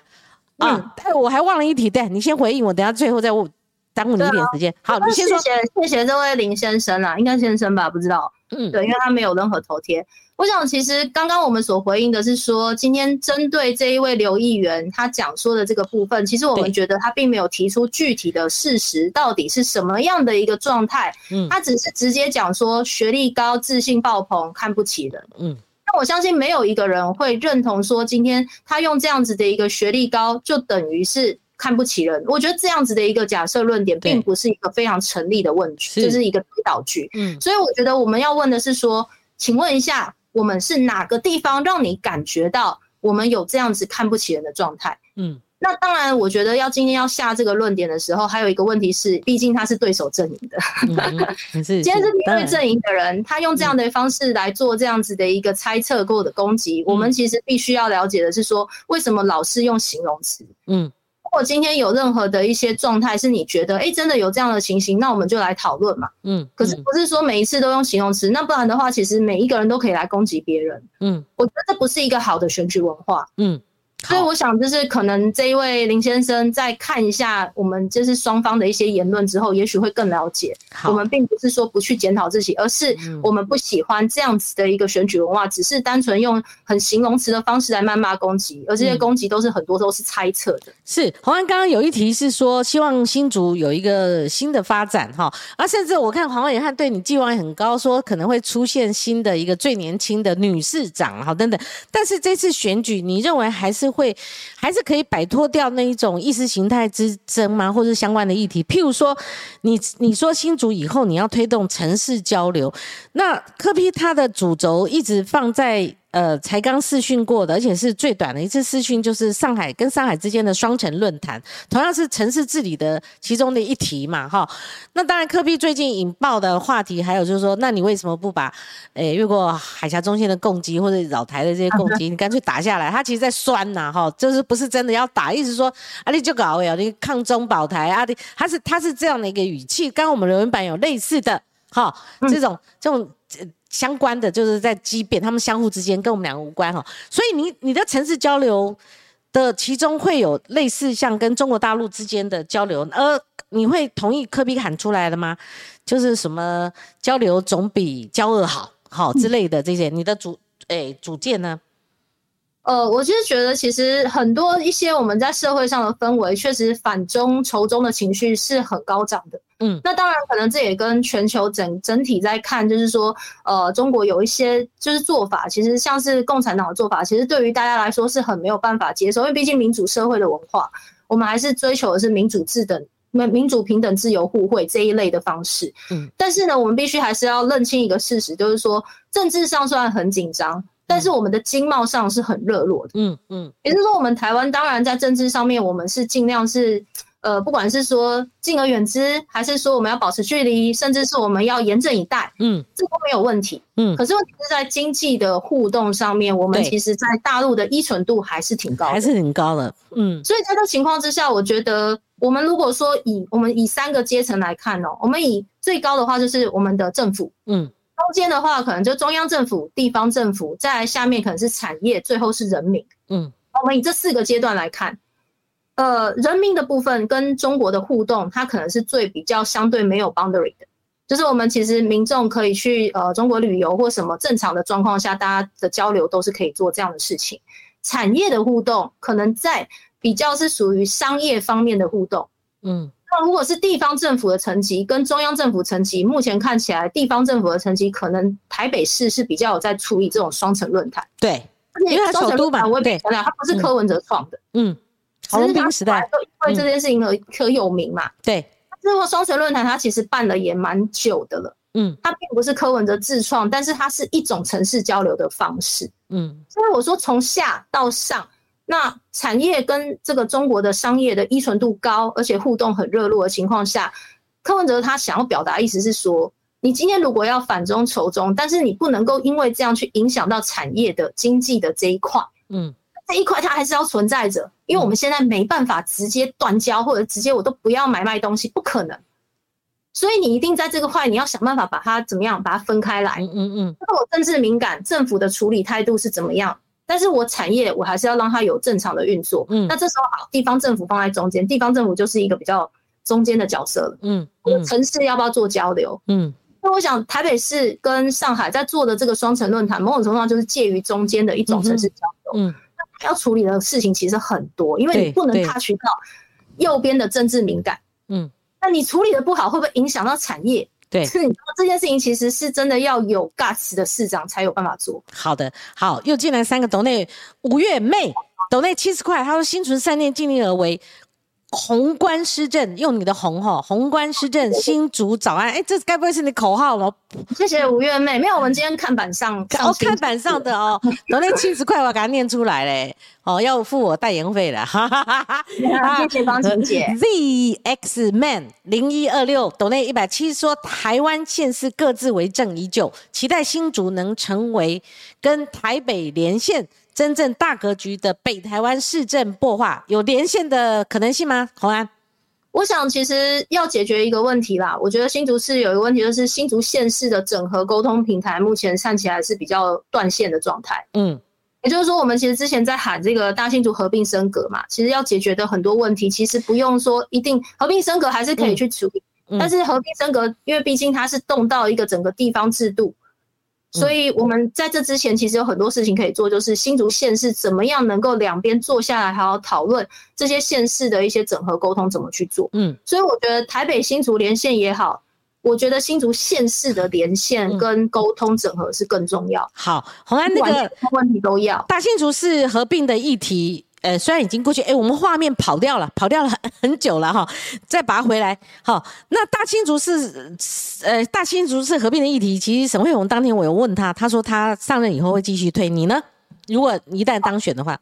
啊，但我还忘了一题，对你先回应我，等下最后再问。耽误你一点时间。好，你先说。谢谢谢谢这位林先生啊，应该先生吧？不知道。嗯，对，因为他没有任何头贴。我想，其实刚刚我们所回应的是说，今天针对这一位刘议员他讲说的这个部分，其实我们觉得他并没有提出具体的事实，到底是什么样的一个状态。嗯，他只是直接讲说学历高、自信爆棚、看不起人。嗯，那我相信没有一个人会认同说，今天他用这样子的一个学历高，就等于是。看不起人，我觉得这样子的一个假设论点，并不是一个非常成立的问题，这是一个推导句。嗯，所以我觉得我们要问的是说，请问一下，我们是哪个地方让你感觉到我们有这样子看不起人的状态？嗯，那当然，我觉得要今天要下这个论点的时候，还有一个问题是，毕竟他是对手阵营的，今天是面对阵营的人，他用这样的方式来做这样子的一个猜测过的攻击，我们其实必须要了解的是说，为什么老是用形容词？嗯。如果今天有任何的一些状态是你觉得，哎，真的有这样的情形，那我们就来讨论嘛。嗯，可是不是说每一次都用形容词，那不然的话，其实每一个人都可以来攻击别人。嗯，我觉得这不是一个好的选举文化。嗯。所以我想，就是可能这一位林先生在看一下我们就是双方的一些言论之后，也许会更了解。我们并不是说不去检讨自己，而是我们不喜欢这样子的一个选举文化，只是单纯用很形容词的方式来谩骂攻击，而这些攻击都是很多都是猜测的。是黄安刚刚有一题是说，希望新竹有一个新的发展哈，而甚至我看黄伟汉对你寄望也很高，说可能会出现新的一个最年轻的女市长哈等等。但是这次选举，你认为还是？会还是可以摆脱掉那一种意识形态之争吗？或者相关的议题？譬如说，你你说新竹以后你要推动城市交流，那科批它的主轴一直放在。呃，才刚试训过的，而且是最短的一次试训，就是上海跟上海之间的双城论坛，同样是城市治理的其中的一题嘛，哈。那当然，科比最近引爆的话题，还有就是说，那你为什么不把，诶，越过海峡中线的攻击或者扰台的这些攻击，你干脆打下来？他其实在酸呐，哈，就是不是真的要打，意思说，啊，你就搞呀，你抗中保台啊，你他是他是这样的一个语气，刚我们留言板有类似的，哈，这种这种。相关的就是在畸变，他们相互之间跟我们两个无关哈，所以你你的城市交流的其中会有类似像跟中国大陆之间的交流，而你会同意科比喊出来的吗？就是什么交流总比交恶好，好之类的这些，你的主诶主见呢？呃，我就是觉得，其实很多一些我们在社会上的氛围，确实反中仇中的情绪是很高涨的。嗯，那当然，可能这也跟全球整整体在看，就是说，呃，中国有一些就是做法，其实像是共产党的做法，其实对于大家来说是很没有办法接受，因为毕竟民主社会的文化，我们还是追求的是民主自等、民民主平等、自由互惠这一类的方式。嗯，但是呢，我们必须还是要认清一个事实，就是说，政治上虽然很紧张。但是我们的经贸上是很热络的，嗯嗯，也就是说，我们台湾当然在政治上面，我们是尽量是，呃，不管是说敬而远之，还是说我们要保持距离，甚至是我们要严阵以待，嗯，这都没有问题，嗯。可是问题是在经济的互动上面，我们其实在大陆的依存度还是挺高，还是挺高的，嗯。所以在这情况之下，我觉得我们如果说以我们以三个阶层来看哦，我们以最高的话就是我们的政府，嗯。中间的话，可能就中央政府、地方政府，在下面可能是产业，最后是人民。嗯，我们以这四个阶段来看，呃，人民的部分跟中国的互动，它可能是最比较相对没有 boundary 的，就是我们其实民众可以去呃中国旅游或什么正常的状况下，大家的交流都是可以做这样的事情。产业的互动，可能在比较是属于商业方面的互动。嗯。那如果是地方政府的层级跟中央政府层级，目前看起来地方政府的层级可能台北市是比较有在处理这种双城论坛。对，因为它首都嘛，我也强调，它不是柯文哲创的。嗯，曹文斌时代都因为这件事情而可有名嘛。对，这个双城论坛它其实办了也蛮久的了。嗯，它并不是柯文哲自创，但是它是一种城市交流的方式。嗯，所以我说从下到上。那产业跟这个中国的商业的依存度高，而且互动很热络的情况下，柯文哲他想要表达意思是说，你今天如果要反中求中，但是你不能够因为这样去影响到产业的经济的这一块，嗯，这一块它还是要存在着，因为我们现在没办法直接断交或者直接我都不要买卖东西，不可能。所以你一定在这个块，你要想办法把它怎么样，把它分开来。嗯嗯嗯。那我政治敏感，政府的处理态度是怎么样？但是我产业我还是要让它有正常的运作。嗯。那这时候好，地方政府放在中间，地方政府就是一个比较中间的角色了。嗯。城市要不要做交流？嗯。那我想台北市跟上海在做的这个双城论坛，某种程度上就是介于中间的一种城市交流。嗯。那要处理的事情其实很多，因为你不能 touch 到右边的政治敏感。嗯。那你处理的不好，会不会影响到产业？对，是这件事情其实是真的要有 guts 的市长才有办法做。好的，好，又进来三个斗内五月妹斗内七十块，他说心存善念，尽力而为。宏观施政，用你的宏哈，宏观施政，新竹早安，哎，这该不会是你口号吗？谢谢五月妹，没有，我们今天看板上，哦，看板上的哦，昨天七十块我给他念出来嘞，哦，要付我代言费了，哈哈哈哈谢谢方晴姐，Z X Man 零一二六，斗内一百七说，台湾县市各自为政已久，期待新竹能成为跟台北连线。真正大格局的北台湾市政破化有连线的可能性吗？洪安，我想其实要解决一个问题啦。我觉得新竹市有一个问题，就是新竹县市的整合沟通平台目前看起来是比较断线的状态。嗯，也就是说，我们其实之前在喊这个大新竹合并升格嘛，其实要解决的很多问题，其实不用说一定合并升格还是可以去处理。但是合并升格，因为毕竟它是动到一个整个地方制度。所以，我们在这之前其实有很多事情可以做，就是新竹县市怎么样能够两边坐下来，好好讨论这些县市的一些整合沟通怎么去做。嗯，所以我觉得台北新竹连线也好，我觉得新竹县市的连线跟沟通整合是更重要。好，洪安那个问题都要大新竹市合并的议题。呃，虽然已经过去，哎，我们画面跑掉了，跑掉了很 很久了哈，再拔回来。好，那大清竹是呃，大清竹是合并的议题。其实沈惠宏当天我有问他，他说他上任以后会继续推。你呢？如果一旦当选的话，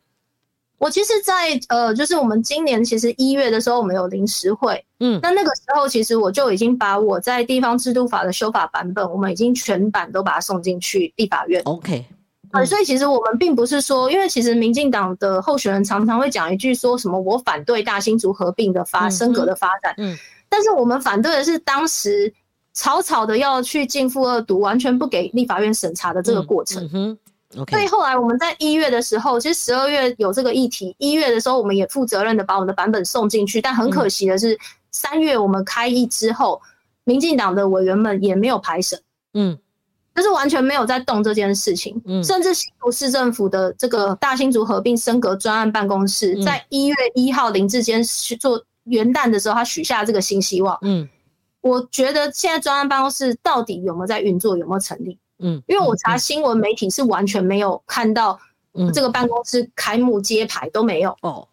我其实，在呃，就是我们今年其实一月的时候，我们有临时会，嗯，那那个时候其实我就已经把我在地方制度法的修法版本，我们已经全版都把它送进去立法院。OK。啊，所以其实我们并不是说，因为其实民进党的候选人常常会讲一句说什么“我反对大新竹合并的发升格的发展”，嗯，但是我们反对的是当时草草的要去进复二读，完全不给立法院审查的这个过程。嗯，OK。所以后来我们在一月的时候，其实十二月有这个议题，一月的时候我们也负责任的把我们的版本送进去，但很可惜的是，三月我们开议之后，民进党的委员们也没有排审。嗯。就是完全没有在动这件事情，嗯，甚至新竹市政府的这个大新竹合并升格专案办公室，在一月一号林志坚去做元旦的时候，他许下这个新希望，嗯，我觉得现在专案办公室到底有没有在运作，有没有成立，嗯，因为我查新闻媒体是完全没有看到这个办公室开幕揭牌都没有，哦，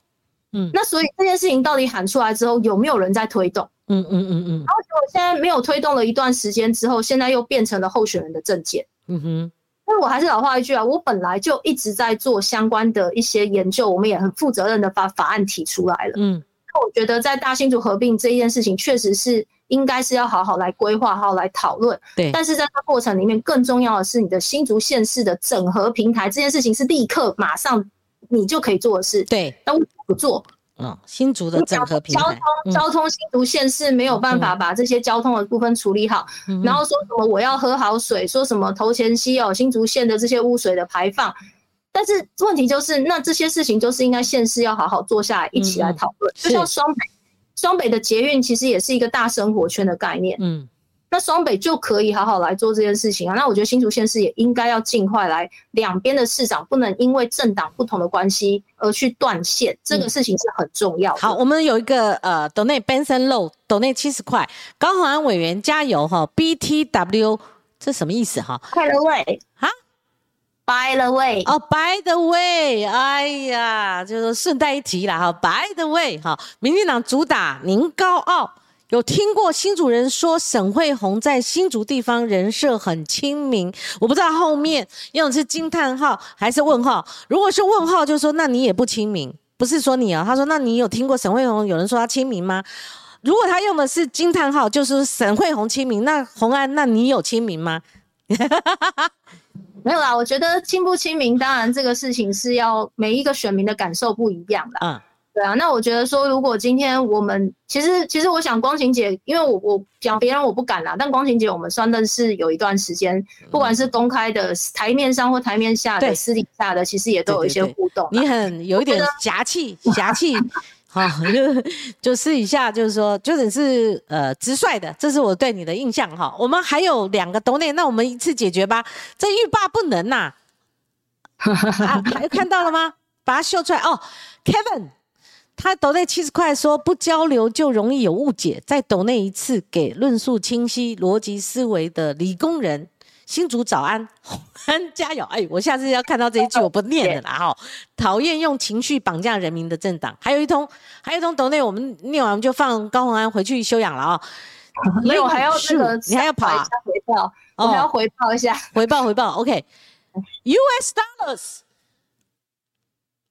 嗯，那所以这件事情到底喊出来之后，有没有人在推动？嗯嗯嗯嗯，然后结果现在没有推动了一段时间之后，现在又变成了候选人的证件。嗯哼，那我还是老话一句啊，我本来就一直在做相关的一些研究，我们也很负责任的把法案提出来了。嗯，那我觉得在大新竹合并这一件事情，确实是应该是要好好来规划，好好来讨论。对，但是在这过程里面，更重要的是你的新竹县市的整合平台这件事情是立刻马上你就可以做的事。对，但我不做。嗯，新竹的整合平台，交通交通新竹县市没有办法把这些交通的部分处理好，然后说什么我要喝好水，说什么头前溪哦新竹县的这些污水的排放，但是问题就是，那这些事情就是应该县市要好好坐下来一起来讨论，就像双北，双北的捷运其实也是一个大生活圈的概念，嗯。那双北就可以好好来做这件事情啊。那我觉得新竹县市也应该要尽快来，两边的市长不能因为政党不同的关系而去断线，这个事情是很重要。好，我们有一个呃，donate Benson Low donate 七十块，高鸿安委员加油哈，BTW 这什么意思哈？By the way，哈，By the way，哦，By the way，哎呀，就是顺带一提啦哈，By the way，哈，民进党主打您高傲。有听过新主人说沈惠红在新竹地方人设很亲民，我不知道后面用的是惊叹号还是问号。如果是问号，就说那你也不亲民，不是说你啊。他说那你有听过沈惠红有人说他亲民吗？如果他用的是惊叹号，就是沈惠红亲民，那洪安，那你有亲民吗？没有啦，我觉得亲不亲民，当然这个事情是要每一个选民的感受不一样的。嗯。对啊，那我觉得说，如果今天我们其实其实我想光晴姐，因为我我讲别人我不敢啦，但光晴姐我们算的是有一段时间，不管是公开的台面上或台面下的私底下的，其实也都有一些互动。你很有一点侠气，侠气，好，就就私底下就是说，就是是呃直率的，这是我对你的印象哈。我们还有两个都内，那我们一次解决吧。这欲罢不能呐，啊，看到了吗？把它秀出来哦，Kevin。他抖内七十块，说不交流就容易有误解。再抖内一次，给论述清晰、逻辑思维的理工人。新竹早安，洪安加油！哎，我下次要看到这一句，我不念了啦 哈。讨厌用情绪绑架人民的政党。还有一通，还有一通抖内，我们念完就放高洪安回去休养了啊。没有，还要那个，你还要跑一下回报，我们要回报一下，回报回报。OK，US dollars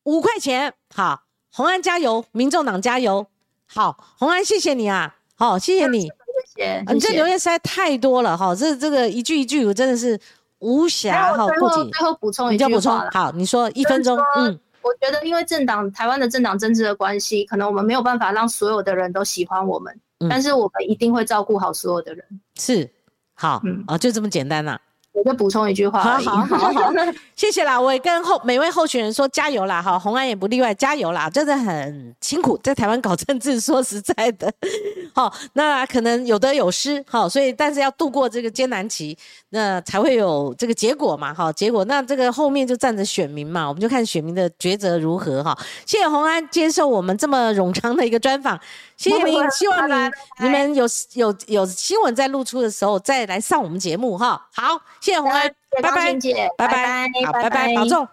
五块钱，好。洪安加油，民众党加油！好，洪安，谢谢你啊！好，谢谢你，谢谢。你这留言实在太多了哈，这这个一句一句，我真的是无暇哈顾及。最后补充一句话好，你说一分钟。嗯，我觉得因为政党台湾的政党政治的关系，可能我们没有办法让所有的人都喜欢我们，但是我们一定会照顾好所有的人。是，好，嗯啊，就这么简单呐。我再补充一句话，好好好好，谢谢啦！我也跟后每位候选人说加油啦！哈，红安也不例外，加油啦！真的很辛苦，在台湾搞政治，说实在的，好，那可能有得有失，好，所以但是要度过这个艰难期，那才会有这个结果嘛，哈，结果那这个后面就站着选民嘛，我们就看选民的抉择如何，哈。谢谢红安接受我们这么冗长的一个专访。谢谢您，希望你你们有有有新闻在露出的时候再来上我们节目哈。好，谢谢红安，拜拜，拜拜，好，拜拜，保重。